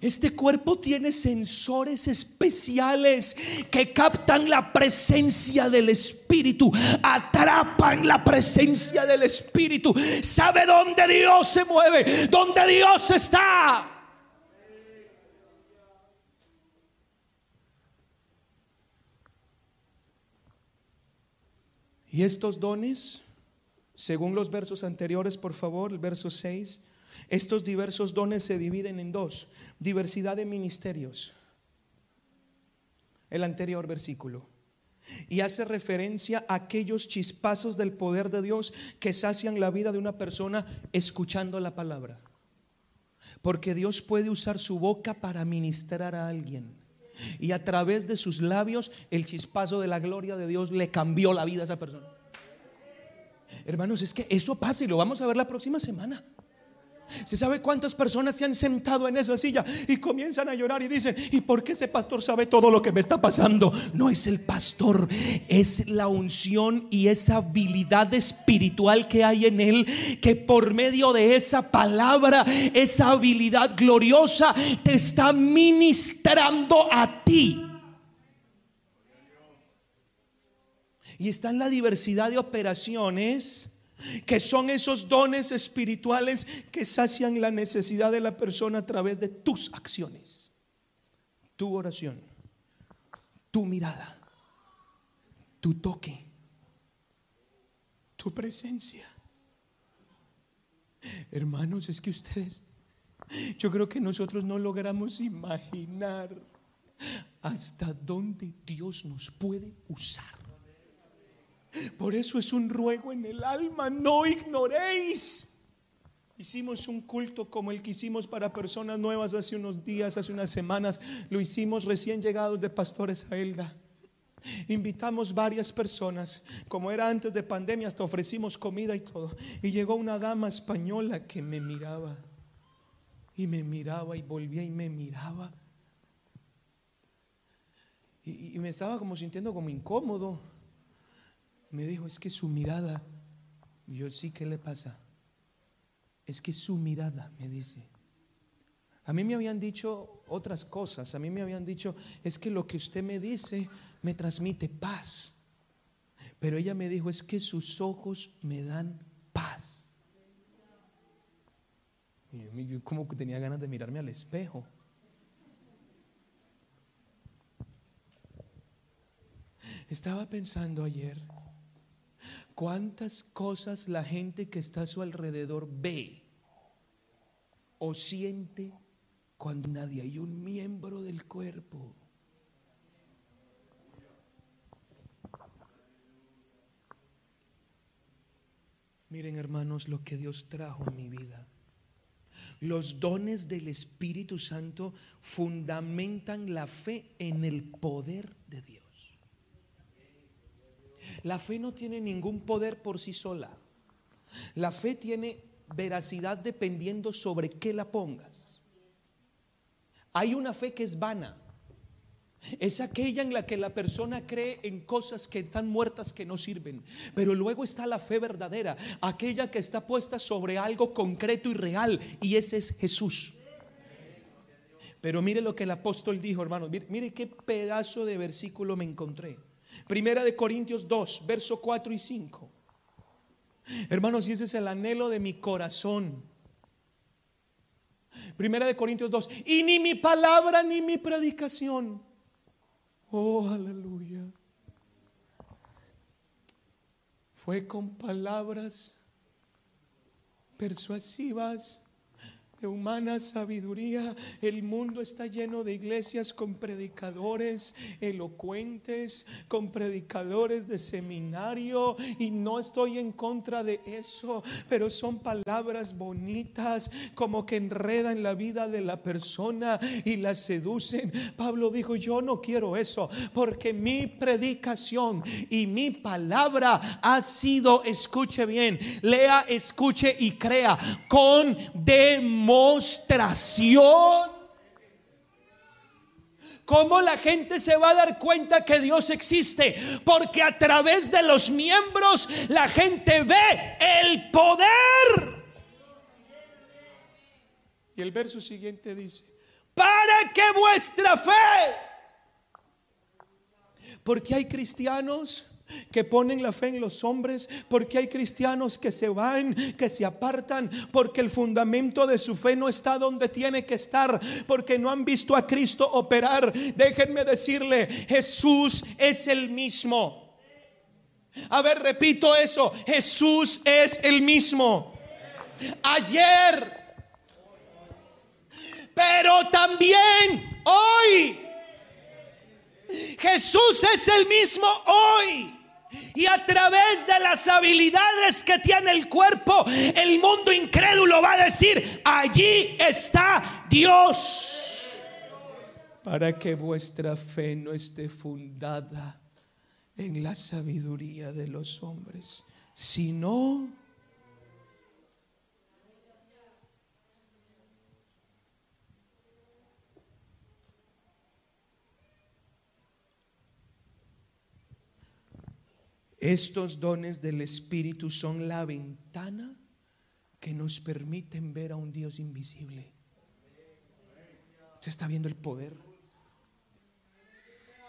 Este cuerpo tiene sensores especiales que captan la presencia del Espíritu, atrapan la presencia del Espíritu. Sabe dónde Dios se mueve, dónde Dios está. Y estos dones, según los versos anteriores, por favor, el verso 6, estos diversos dones se dividen en dos. Diversidad de ministerios. El anterior versículo. Y hace referencia a aquellos chispazos del poder de Dios que sacian la vida de una persona escuchando la palabra. Porque Dios puede usar su boca para ministrar a alguien. Y a través de sus labios el chispazo de la gloria de Dios le cambió la vida a esa persona. Hermanos, es que eso pasa y lo vamos a ver la próxima semana. ¿Se sabe cuántas personas se han sentado en esa silla y comienzan a llorar y dicen, ¿y por qué ese pastor sabe todo lo que me está pasando? No es el pastor, es la unción y esa habilidad espiritual que hay en él, que por medio de esa palabra, esa habilidad gloriosa, te está ministrando a ti. Y está en la diversidad de operaciones que son esos dones espirituales que sacian la necesidad de la persona a través de tus acciones, tu oración, tu mirada, tu toque, tu presencia. Hermanos, es que ustedes, yo creo que nosotros no logramos imaginar hasta dónde Dios nos puede usar. Por eso es un ruego en el alma, no ignoréis. Hicimos un culto como el que hicimos para personas nuevas hace unos días, hace unas semanas. Lo hicimos recién llegados de pastores a Elda. Invitamos varias personas, como era antes de pandemia, hasta ofrecimos comida y todo. Y llegó una dama española que me miraba. Y me miraba y volvía y me miraba. Y, y me estaba como sintiendo como incómodo me dijo, es que su mirada, yo sí, ¿qué le pasa? Es que su mirada, me dice. A mí me habían dicho otras cosas, a mí me habían dicho, es que lo que usted me dice me transmite paz. Pero ella me dijo, es que sus ojos me dan paz. Y yo como que tenía ganas de mirarme al espejo. Estaba pensando ayer ¿Cuántas cosas la gente que está a su alrededor ve o siente cuando nadie hay un miembro del cuerpo? Miren hermanos lo que Dios trajo en mi vida. Los dones del Espíritu Santo fundamentan la fe en el poder de Dios. La fe no tiene ningún poder por sí sola. La fe tiene veracidad dependiendo sobre qué la pongas. Hay una fe que es vana. Es aquella en la que la persona cree en cosas que están muertas que no sirven. Pero luego está la fe verdadera, aquella que está puesta sobre algo concreto y real. Y ese es Jesús. Pero mire lo que el apóstol dijo, hermanos. Mire, mire qué pedazo de versículo me encontré. Primera de Corintios 2, verso 4 y 5. Hermanos, y ese es el anhelo de mi corazón. Primera de Corintios 2. Y ni mi palabra ni mi predicación. Oh, aleluya. Fue con palabras persuasivas humana sabiduría. El mundo está lleno de iglesias con predicadores elocuentes, con predicadores de seminario y no estoy en contra de eso, pero son palabras bonitas como que enredan la vida de la persona y la seducen. Pablo dijo, yo no quiero eso porque mi predicación y mi palabra ha sido, escuche bien, lea, escuche y crea con demonios demostración. ¿Cómo la gente se va a dar cuenta que Dios existe? Porque a través de los miembros la gente ve el poder. Y el verso siguiente dice, para que vuestra fe, porque hay cristianos que ponen la fe en los hombres, porque hay cristianos que se van, que se apartan, porque el fundamento de su fe no está donde tiene que estar, porque no han visto a Cristo operar. Déjenme decirle, Jesús es el mismo. A ver, repito eso, Jesús es el mismo. Ayer, pero también hoy. Jesús es el mismo hoy. Y a través de las habilidades que tiene el cuerpo, el mundo incrédulo va a decir, allí está Dios. Para que vuestra fe no esté fundada en la sabiduría de los hombres, sino Estos dones del Espíritu son la ventana que nos permiten ver a un Dios invisible. Usted está viendo el poder.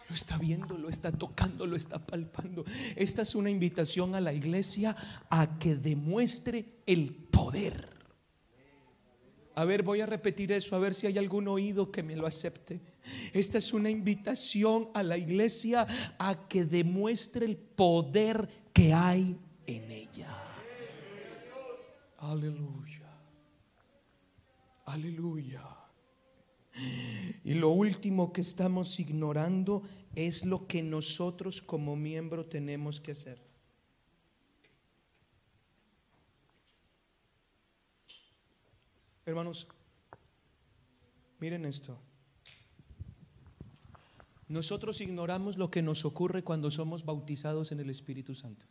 Lo está viendo, lo está tocando, lo está palpando. Esta es una invitación a la iglesia a que demuestre el poder. A ver, voy a repetir eso, a ver si hay algún oído que me lo acepte. Esta es una invitación a la iglesia a que demuestre el poder que hay en ella. Aleluya. Aleluya. Y lo último que estamos ignorando es lo que nosotros como miembro tenemos que hacer. Hermanos, miren esto. Nosotros ignoramos lo que nos ocurre cuando somos bautizados en el Espíritu Santo.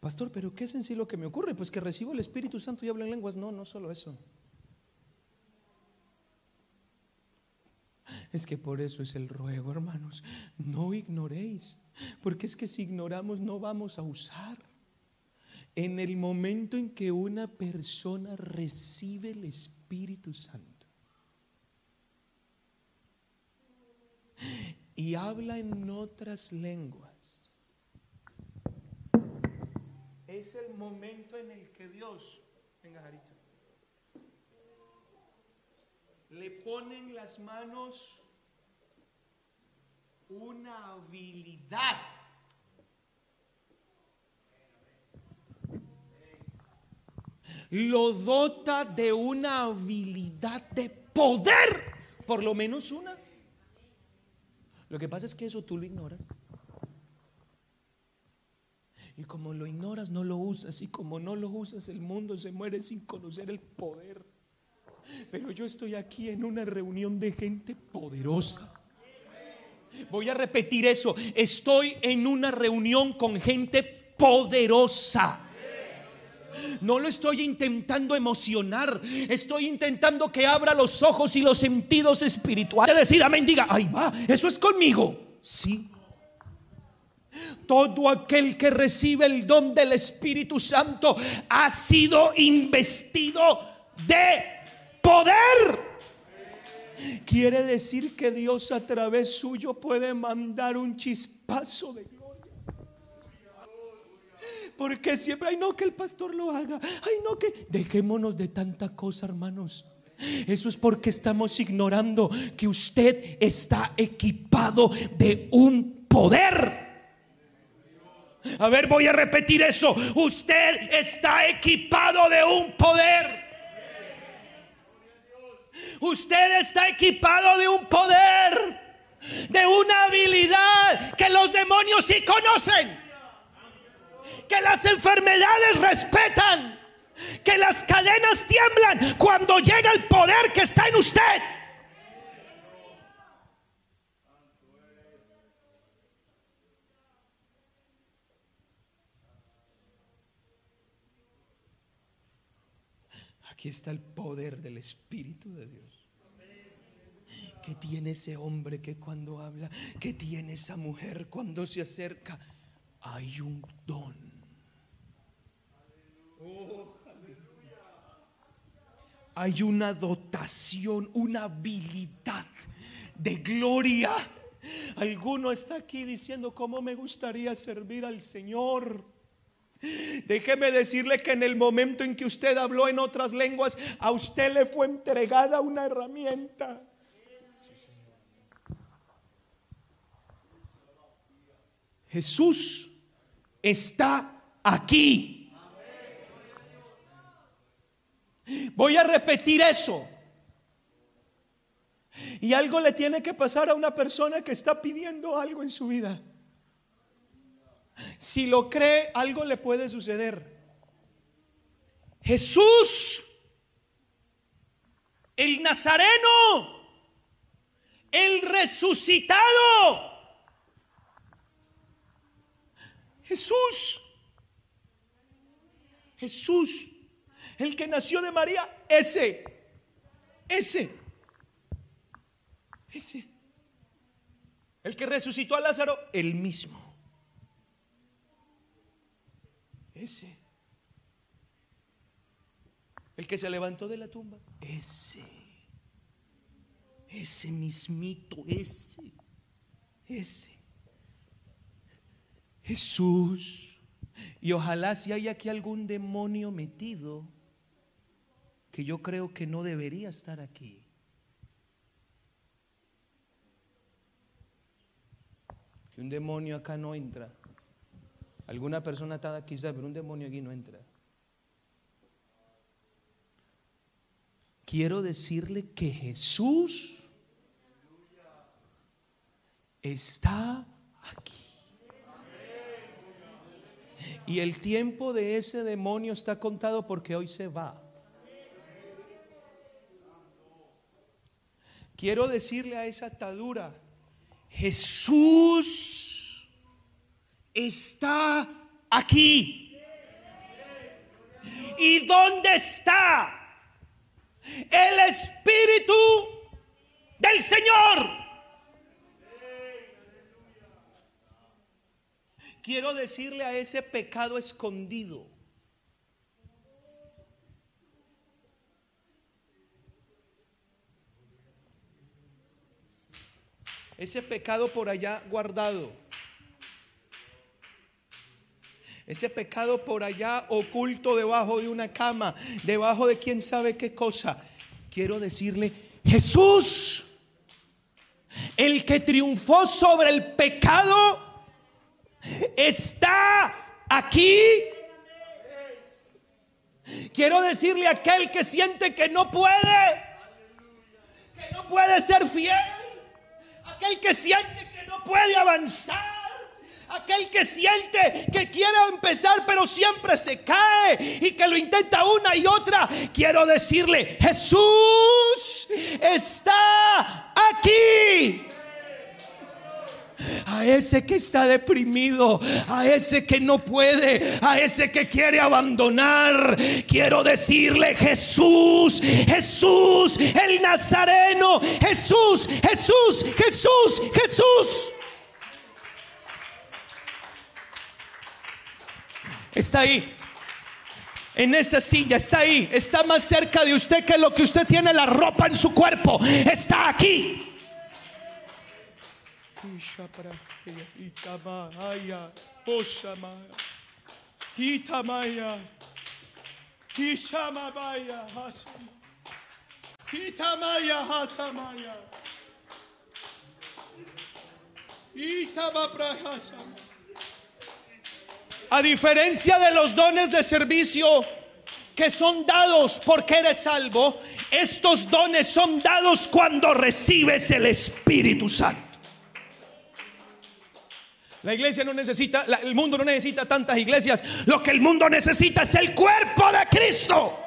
Pastor, pero ¿qué es en sí lo que me ocurre? Pues que recibo el Espíritu Santo y hablo en lenguas. No, no solo eso. Es que por eso es el ruego, hermanos. No ignoréis, porque es que si ignoramos no vamos a usar. En el momento en que una persona recibe el Espíritu Santo y habla en otras lenguas, es el momento en el que Dios, venga Jarito, le ponen las manos una habilidad. Lo dota de una habilidad de poder, por lo menos una. Lo que pasa es que eso tú lo ignoras. Y como lo ignoras, no lo usas. Y como no lo usas, el mundo se muere sin conocer el poder. Pero yo estoy aquí en una reunión de gente poderosa. Voy a repetir eso. Estoy en una reunión con gente poderosa. No lo estoy intentando emocionar. Estoy intentando que abra los ojos y los sentidos espirituales. Decir amén, diga, ahí va, eso es conmigo. Sí. Todo aquel que recibe el don del Espíritu Santo ha sido investido de poder. Quiere decir que Dios a través suyo puede mandar un chispazo de gloria. Porque siempre, ay no, que el pastor lo haga. Ay no, que dejémonos de tanta cosa, hermanos. Eso es porque estamos ignorando que usted está equipado de un poder. A ver, voy a repetir eso. Usted está equipado de un poder. Usted está equipado de un poder, de una habilidad que los demonios sí conocen, que las enfermedades respetan, que las cadenas tiemblan cuando llega el poder que está en usted. Aquí está el poder del Espíritu de Dios. Que tiene ese hombre que cuando habla, que tiene esa mujer cuando se acerca, hay un don. Hay una dotación, una habilidad de gloria. Alguno está aquí diciendo, ¿cómo me gustaría servir al Señor? Déjeme decirle que en el momento en que usted habló en otras lenguas, a usted le fue entregada una herramienta. Jesús está aquí. Voy a repetir eso. Y algo le tiene que pasar a una persona que está pidiendo algo en su vida. Si lo cree, algo le puede suceder. Jesús, el Nazareno, el resucitado. Jesús, Jesús, el que nació de María, ese, ese, ese. El que resucitó a Lázaro, el mismo. Ese. El que se levantó de la tumba. Ese. Ese mismito, ese, ese. Jesús. Y ojalá si hay aquí algún demonio metido, que yo creo que no debería estar aquí. Que un demonio acá no entra. Alguna persona está aquí, pero un demonio aquí no entra. Quiero decirle que Jesús está aquí. Y el tiempo de ese demonio está contado porque hoy se va. Quiero decirle a esa atadura, Jesús está aquí. ¿Y dónde está el Espíritu del Señor? quiero decirle a ese pecado escondido. Ese pecado por allá guardado. Ese pecado por allá oculto debajo de una cama, debajo de quién sabe qué cosa. Quiero decirle, Jesús, el que triunfó sobre el pecado, está aquí. Quiero decirle a aquel que siente que no puede, que no puede ser fiel, aquel que siente que no puede avanzar. Aquel que siente que quiere empezar pero siempre se cae y que lo intenta una y otra. Quiero decirle, Jesús está aquí a ese que está deprimido, a ese que no puede, a ese que quiere abandonar. Quiero decirle, Jesús, Jesús, el Nazareno, Jesús, Jesús, Jesús, Jesús. Está ahí. En esa silla está ahí, está más cerca de usted que lo que usted tiene la ropa en su cuerpo. Está aquí. Itamaya, Oshamaya, Itamaya, Ishamabaya, Hasama, Itamaya, Hasamaya, Itamabrahasama. A diferencia de los dones de servicio que son dados porque eres salvo, estos dones son dados cuando recibes el Espíritu Santo. La iglesia no necesita, el mundo no necesita tantas iglesias. Lo que el mundo necesita es el cuerpo de Cristo.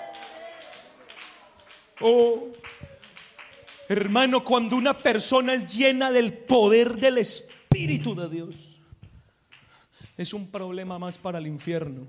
Oh, hermano, cuando una persona es llena del poder del Espíritu de Dios, es un problema más para el infierno.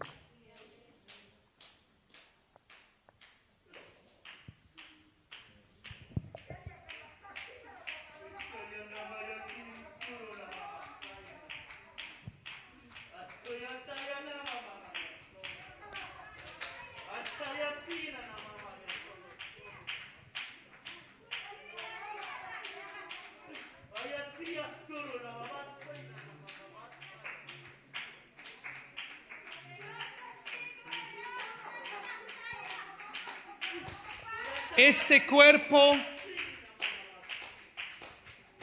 Este cuerpo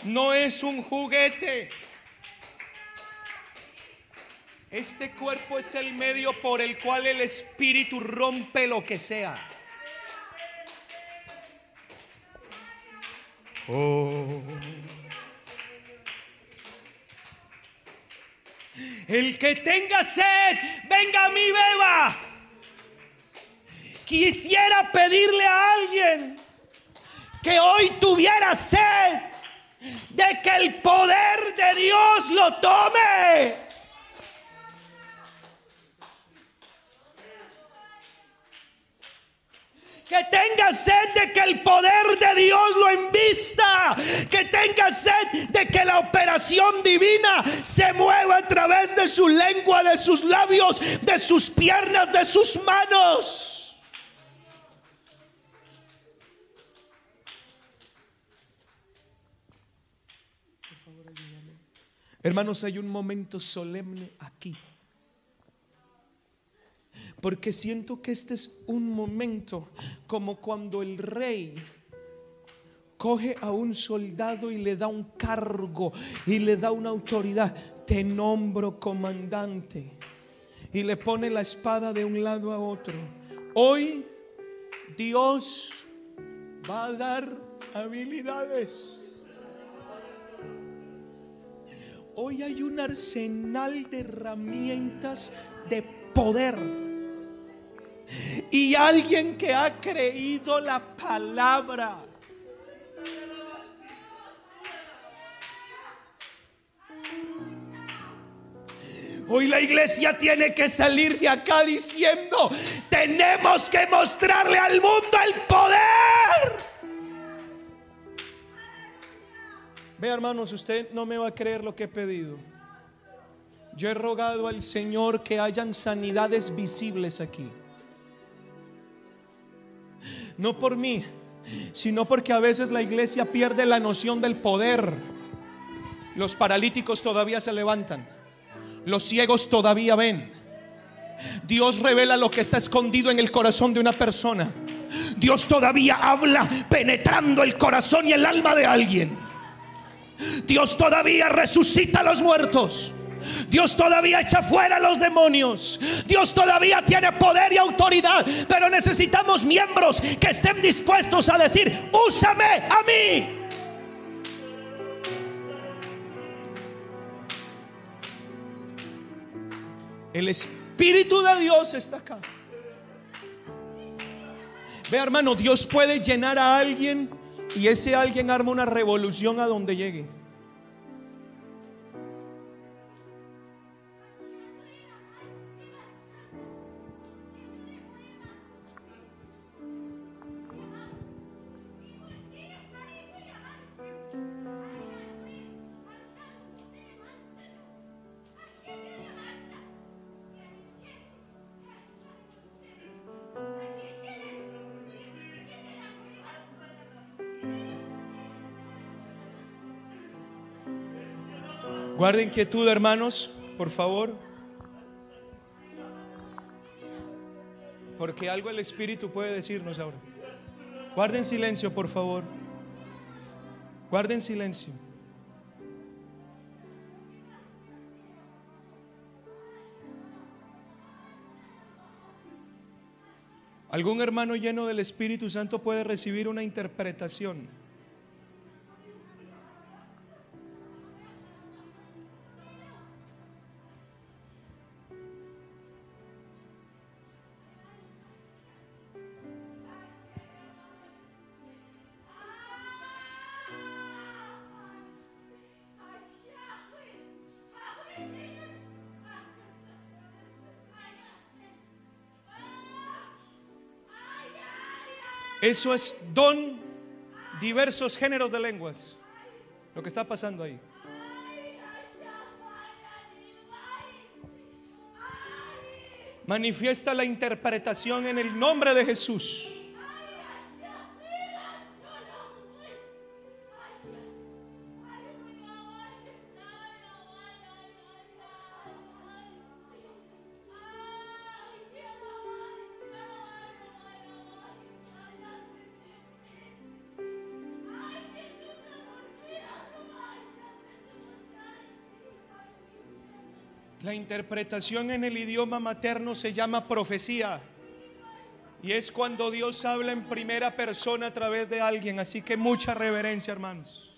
no es un juguete. Este cuerpo es el medio por el cual el Espíritu rompe lo que sea. Oh. El que tenga sed, venga a mí, beba. Quisiera pedirle a alguien que hoy tuviera sed de que el poder de Dios lo tome. Que tenga sed de que el poder de Dios lo envista. Que tenga sed de que la operación divina se mueva a través de su lengua, de sus labios, de sus piernas, de sus manos. Hermanos, hay un momento solemne aquí. Porque siento que este es un momento como cuando el rey coge a un soldado y le da un cargo y le da una autoridad. Te nombro comandante. Y le pone la espada de un lado a otro. Hoy Dios va a dar habilidades. Hoy hay un arsenal de herramientas de poder. Y alguien que ha creído la palabra. Hoy la iglesia tiene que salir de acá diciendo, tenemos que mostrarle al mundo el poder. Ve hermanos, usted no me va a creer lo que he pedido. Yo he rogado al Señor que hayan sanidades visibles aquí. No por mí, sino porque a veces la iglesia pierde la noción del poder. Los paralíticos todavía se levantan. Los ciegos todavía ven. Dios revela lo que está escondido en el corazón de una persona. Dios todavía habla penetrando el corazón y el alma de alguien. Dios todavía resucita a los muertos. Dios todavía echa fuera a los demonios. Dios todavía tiene poder y autoridad. Pero necesitamos miembros que estén dispuestos a decir, úsame a mí. El Espíritu de Dios está acá. Ve hermano, Dios puede llenar a alguien y ese alguien arma una revolución a donde llegue. Guarden quietud, hermanos, por favor. Porque algo el Espíritu puede decirnos ahora. Guarden silencio, por favor. Guarden silencio. ¿Algún hermano lleno del Espíritu Santo puede recibir una interpretación? Eso es don diversos géneros de lenguas. Lo que está pasando ahí. Manifiesta la interpretación en el nombre de Jesús. Interpretación en el idioma materno se llama profecía. Y es cuando Dios habla en primera persona a través de alguien. Así que mucha reverencia, hermanos.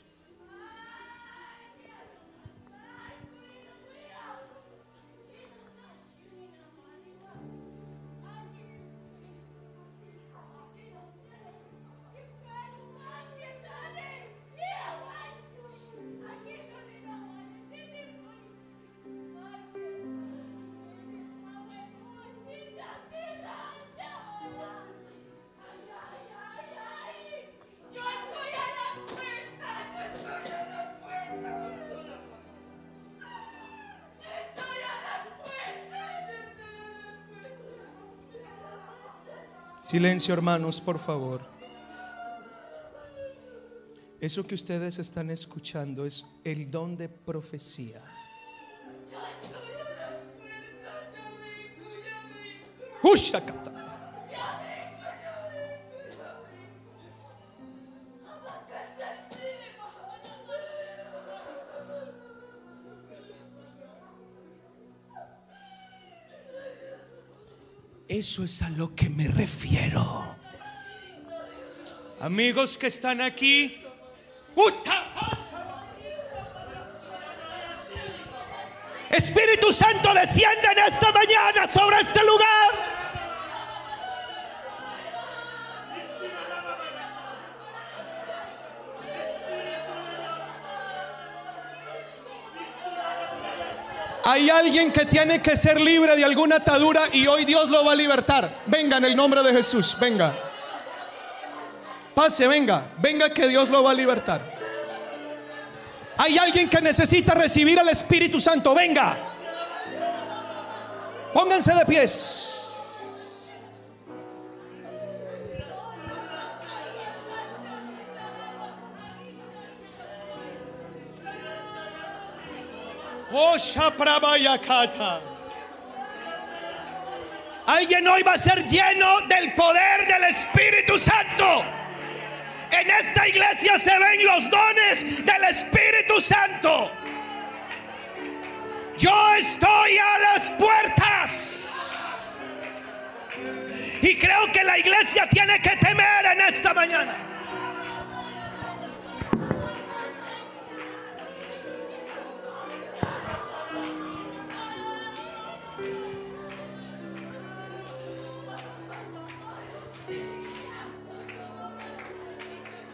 Silencio, hermanos, por favor. Eso que ustedes están escuchando es el don de profecía. Ushakata. Eso es a lo que me refiero. Amigos que están aquí, Espíritu Santo desciende en esta mañana sobre este lugar. Hay alguien que tiene que ser libre de alguna atadura y hoy Dios lo va a libertar. Venga en el nombre de Jesús, venga. Pase, venga, venga que Dios lo va a libertar. Hay alguien que necesita recibir al Espíritu Santo, venga. Pónganse de pies. Alguien hoy va a ser lleno del poder del Espíritu Santo. En esta iglesia se ven los dones del Espíritu Santo. Yo estoy a las puertas. Y creo que la iglesia tiene que temer en esta mañana.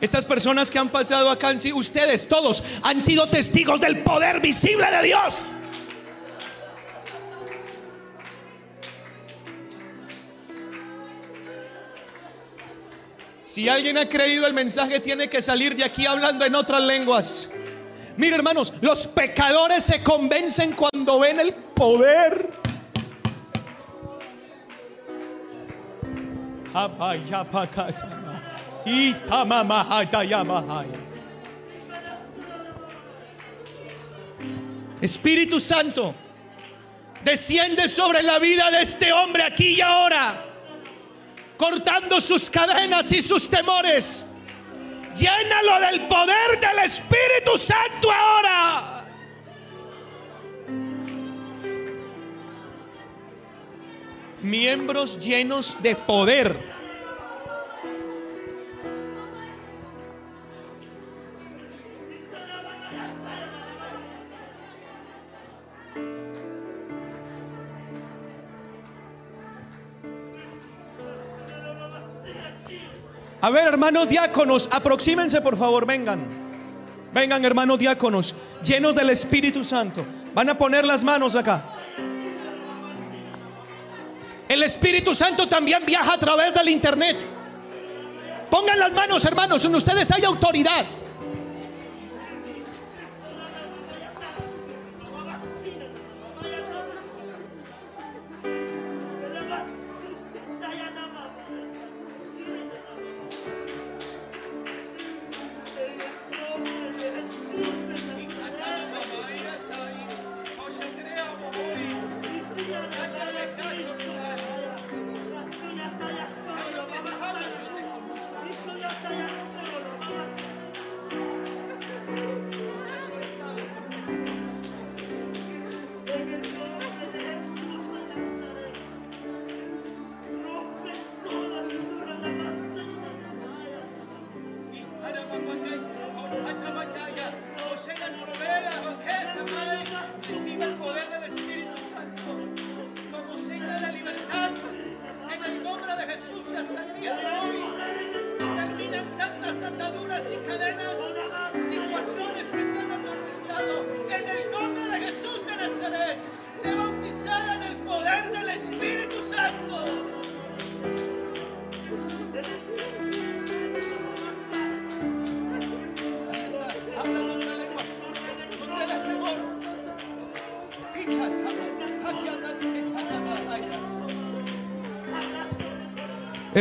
Estas personas que han pasado acá, ustedes todos han sido testigos del poder visible de Dios. Si alguien ha creído el mensaje, tiene que salir de aquí hablando en otras lenguas. Mire, hermanos, los pecadores se convencen cuando ven el poder. Espíritu Santo, desciende sobre la vida de este hombre aquí y ahora, cortando sus cadenas y sus temores. Llénalo del poder del Espíritu Santo ahora. Miembros llenos de poder A ver, hermanos diáconos, aproxímense por favor, vengan. Vengan, hermanos diáconos, llenos del Espíritu Santo. Van a poner las manos acá. El Espíritu Santo también viaja a través del Internet. Pongan las manos, hermanos, en ustedes hay autoridad.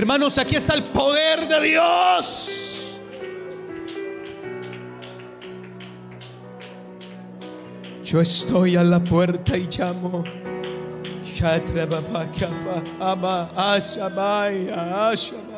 Hermanos, aquí está el poder de Dios. Yo estoy a la puerta y llamo. Shatrababa Kaba Ama Ashamaya Ashamaya.